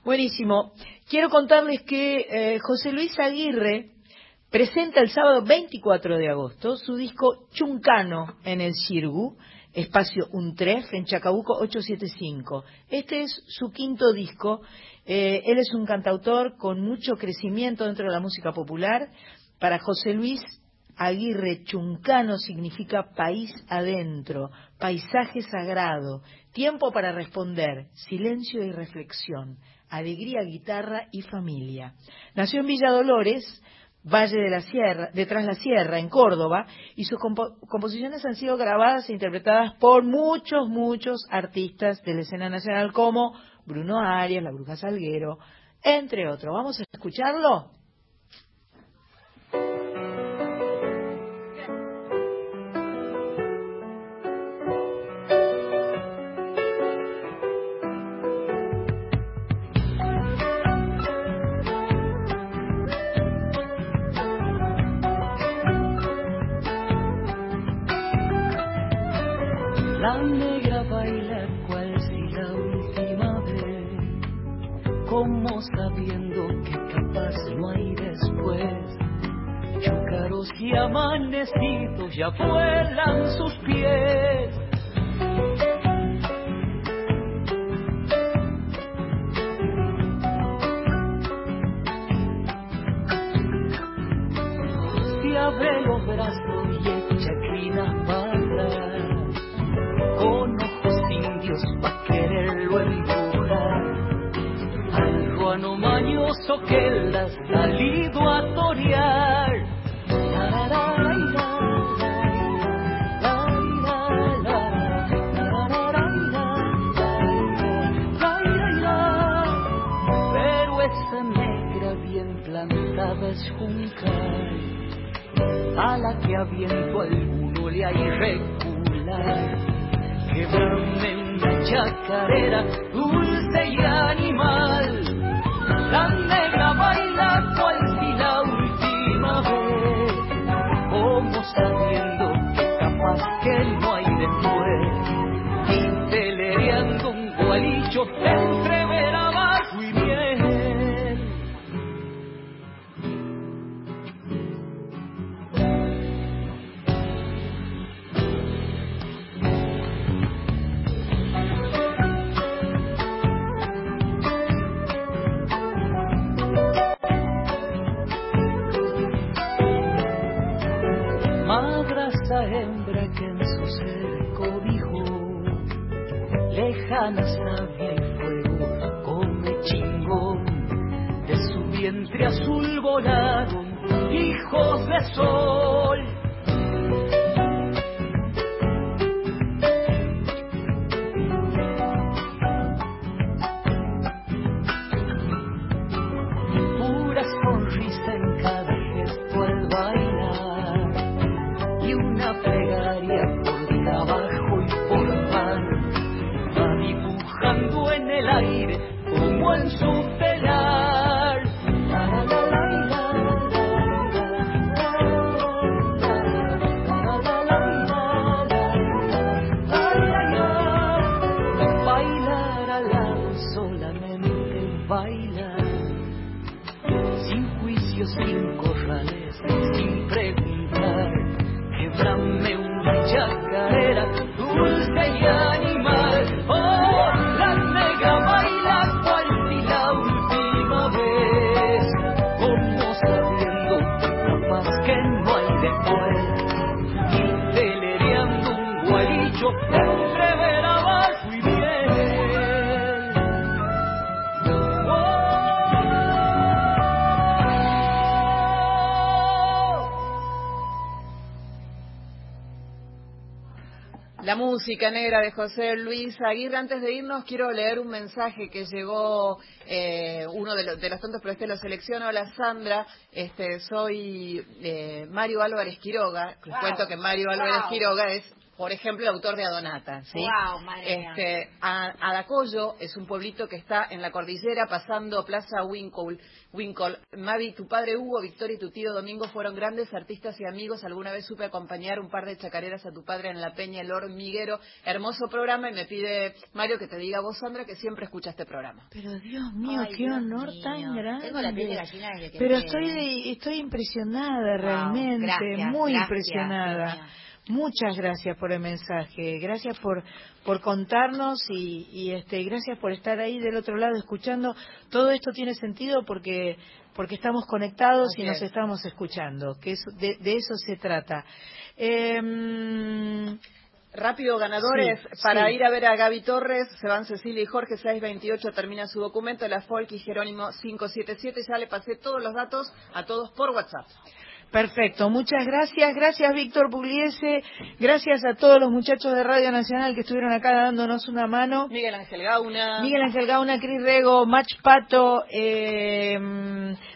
Buenísimo. Quiero contarles que eh, José Luis Aguirre presenta el sábado 24 de agosto su disco Chuncano en el Cirgu, espacio Untref, en Chacabuco 875. Este es su quinto disco. Eh, él es un cantautor con mucho crecimiento dentro de la música popular. Para José Luis Aguirre Chuncano significa país adentro, paisaje sagrado, tiempo para responder, silencio y reflexión, alegría, guitarra y familia. Nació en Villa Dolores, Valle de la Sierra, detrás la Sierra, en Córdoba, y sus compo- composiciones han sido grabadas e interpretadas por muchos, muchos artistas de la escena nacional como Bruno Arias, La Bruja Salguero, entre otros. ¿Vamos a escucharlo? Negra baila cual si la última vez, como sabiendo que capaz no hay después. Chúcaros y amanecidos ya vuelan sus pies. que él ha salido a torear. Pero esa negra bien plantada es juncal, a la que a viento alguno le hay regular. Que va en chacarera dulce y animal. La negra baila cual música negra de José Luis Aguirre. Antes de irnos, quiero leer un mensaje que llegó eh, uno de, los- de los tontos, pero este lo selecciono. Hola Sandra, este, soy eh, Mario Álvarez Quiroga. Les Wow. cuento que Mario Álvarez Wow. Quiroga es, por ejemplo, el autor de Adonata. ¿sí? Wow, madre este, a- Adacoyo es un pueblito que está en la cordillera pasando Plaza Winkle. Winkle. Mavi, tu padre Hugo, Victoria y tu tío Domingo fueron grandes artistas y amigos. Alguna vez supe acompañar un par de chacareras a tu padre en la Peña El Hormiguero. Hermoso programa y me pide Mario que te diga vos, Sandra, que siempre escucha este programa. Pero Dios mío, Ay, qué Dios honor mío. tan grande. Tengo la piel de gallina desde que Pero estoy de- estoy impresionada realmente, gracias, muy gracias, impresionada. Muchas gracias por el mensaje, gracias por por contarnos y, y este gracias por estar ahí del otro lado escuchando. Todo esto tiene sentido porque porque estamos conectados Así y nos es. estamos escuchando, que eso- de, de eso se trata. Em, Rápido, ganadores. Sí, Para sí. ir a ver a Gaby Torres, se van Cecilia y Jorge, 628 termina su documento. La Folk y Jerónimo 577. Ya le pasé todos los datos a todos por WhatsApp. Perfecto, muchas gracias. Gracias, Víctor Pugliese. Gracias a todos los muchachos de Radio Nacional que estuvieron acá dándonos una mano. Miguel Ángel Gauna. Miguel Ángel Gauna, Cris Rego, Mach Pato, eh,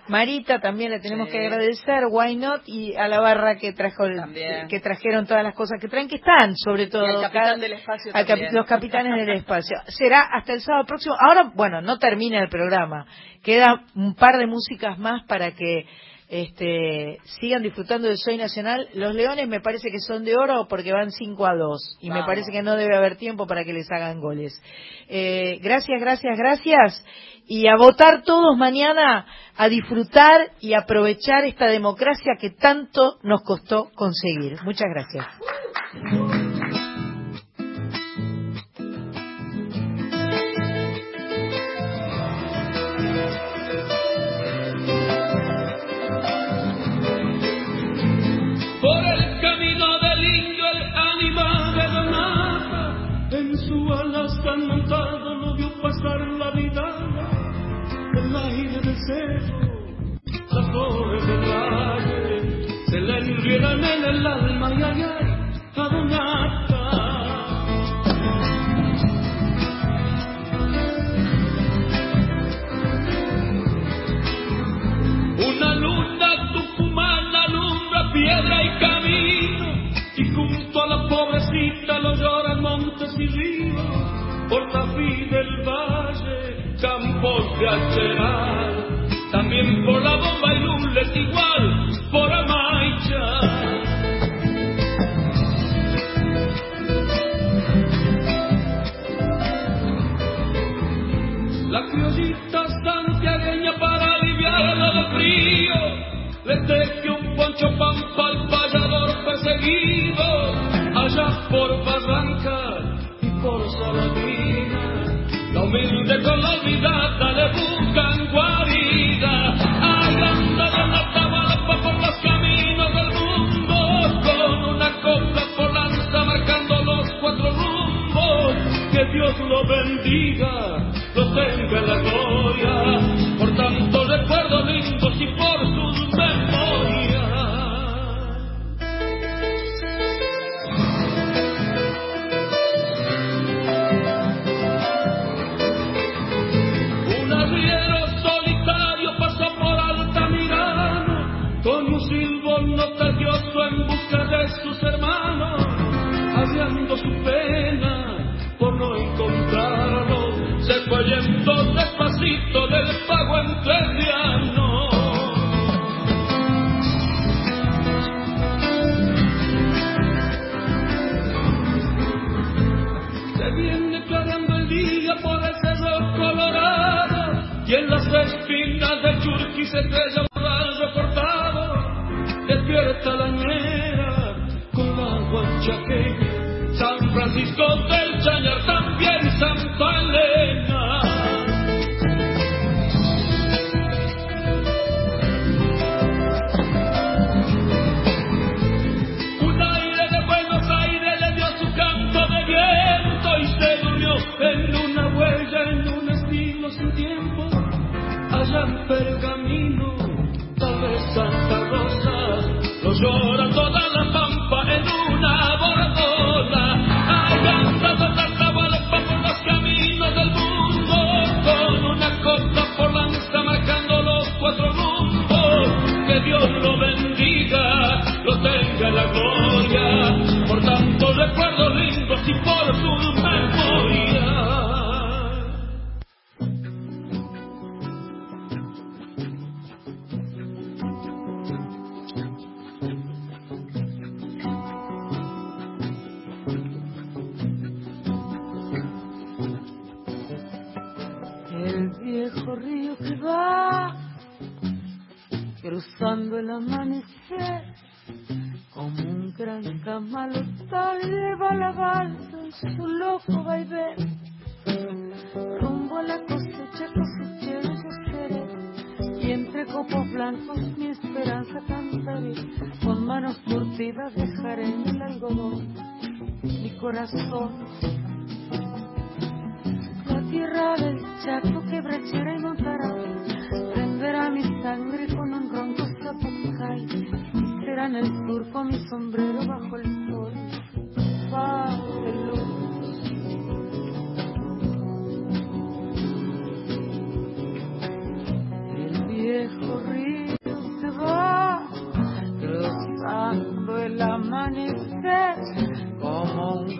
Marita también le tenemos Sí. que agradecer, Why Not, y a la barra que trajo el- También. que trajeron todas las cosas que traen, que están, sobre todo. Y al capitán cada- del espacio al capi- los capitanes del espacio. Será hasta el sábado próximo. Ahora, bueno, no termina el programa. Queda un par de músicas más para que este, sigan disfrutando del Soy Nacional. Los Leones me parece que son de oro porque van 5 a 2 y me parece que no debe haber tiempo para que les hagan goles. Eh, gracias, gracias, gracias. Y a votar todos mañana, a disfrutar y aprovechar esta democracia que tanto nos costó conseguir. Muchas gracias. duele el alma, ay, ay, ay, a dónde está. Una luna tucumana alumbra piedra y camino, y junto a la pobrecita lo lloran montes y ríos, por la vida del valle, campos de acherar, también por la bomba y lunes igual, por amar. diga, lo tengo en la gloria.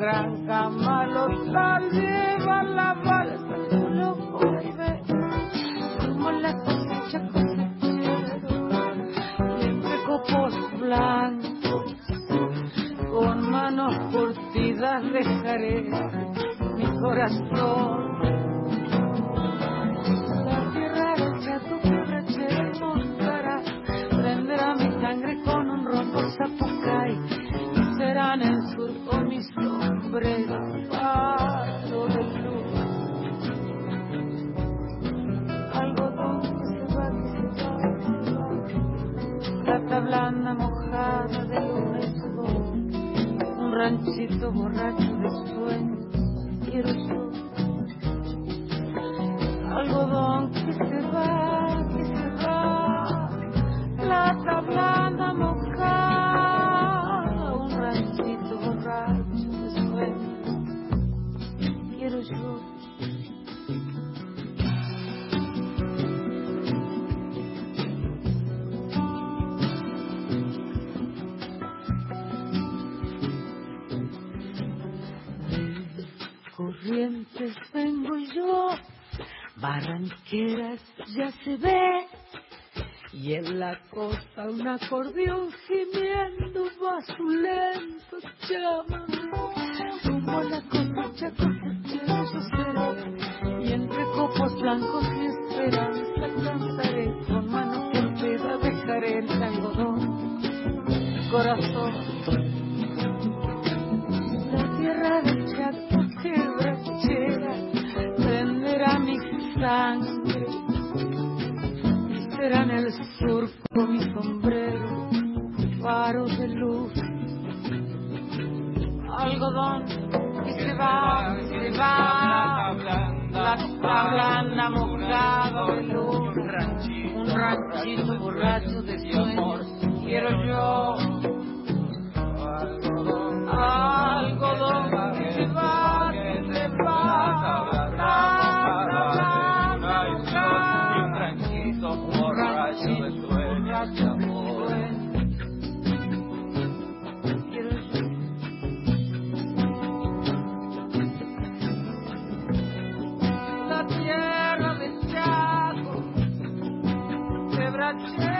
gran cama los lleva la balsa, lo vuelve, como la cosecha cosechero, siempre copos blancos, con manos curtidas dejaré mi corazón. Borracho y en la costa un acordeón gimiendo va su lento llámame, rumbo a la cosechero yo seré, y entre copos blancos mi esperanza cantaré, con mano torpeda dejaré el algodón, corazón. La tierra del Chaco quebrachera prenderá mi sangre y será en el surco mi sombrero, de luz, algodón y se va, se va, la blanda mojada de luz, un ranchito borracho de sueños, quiero yo algodón. Que se va, que se va, quebrachera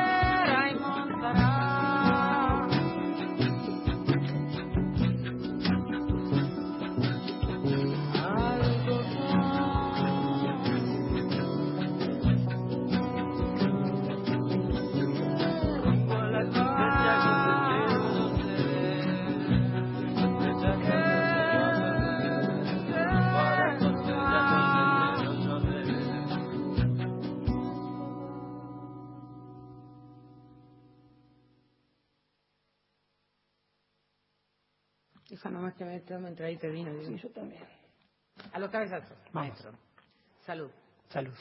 Hija, nomás que me tome entradita de vino. Sí, yo también. A los cabezazos, maestro. Salud. Salud.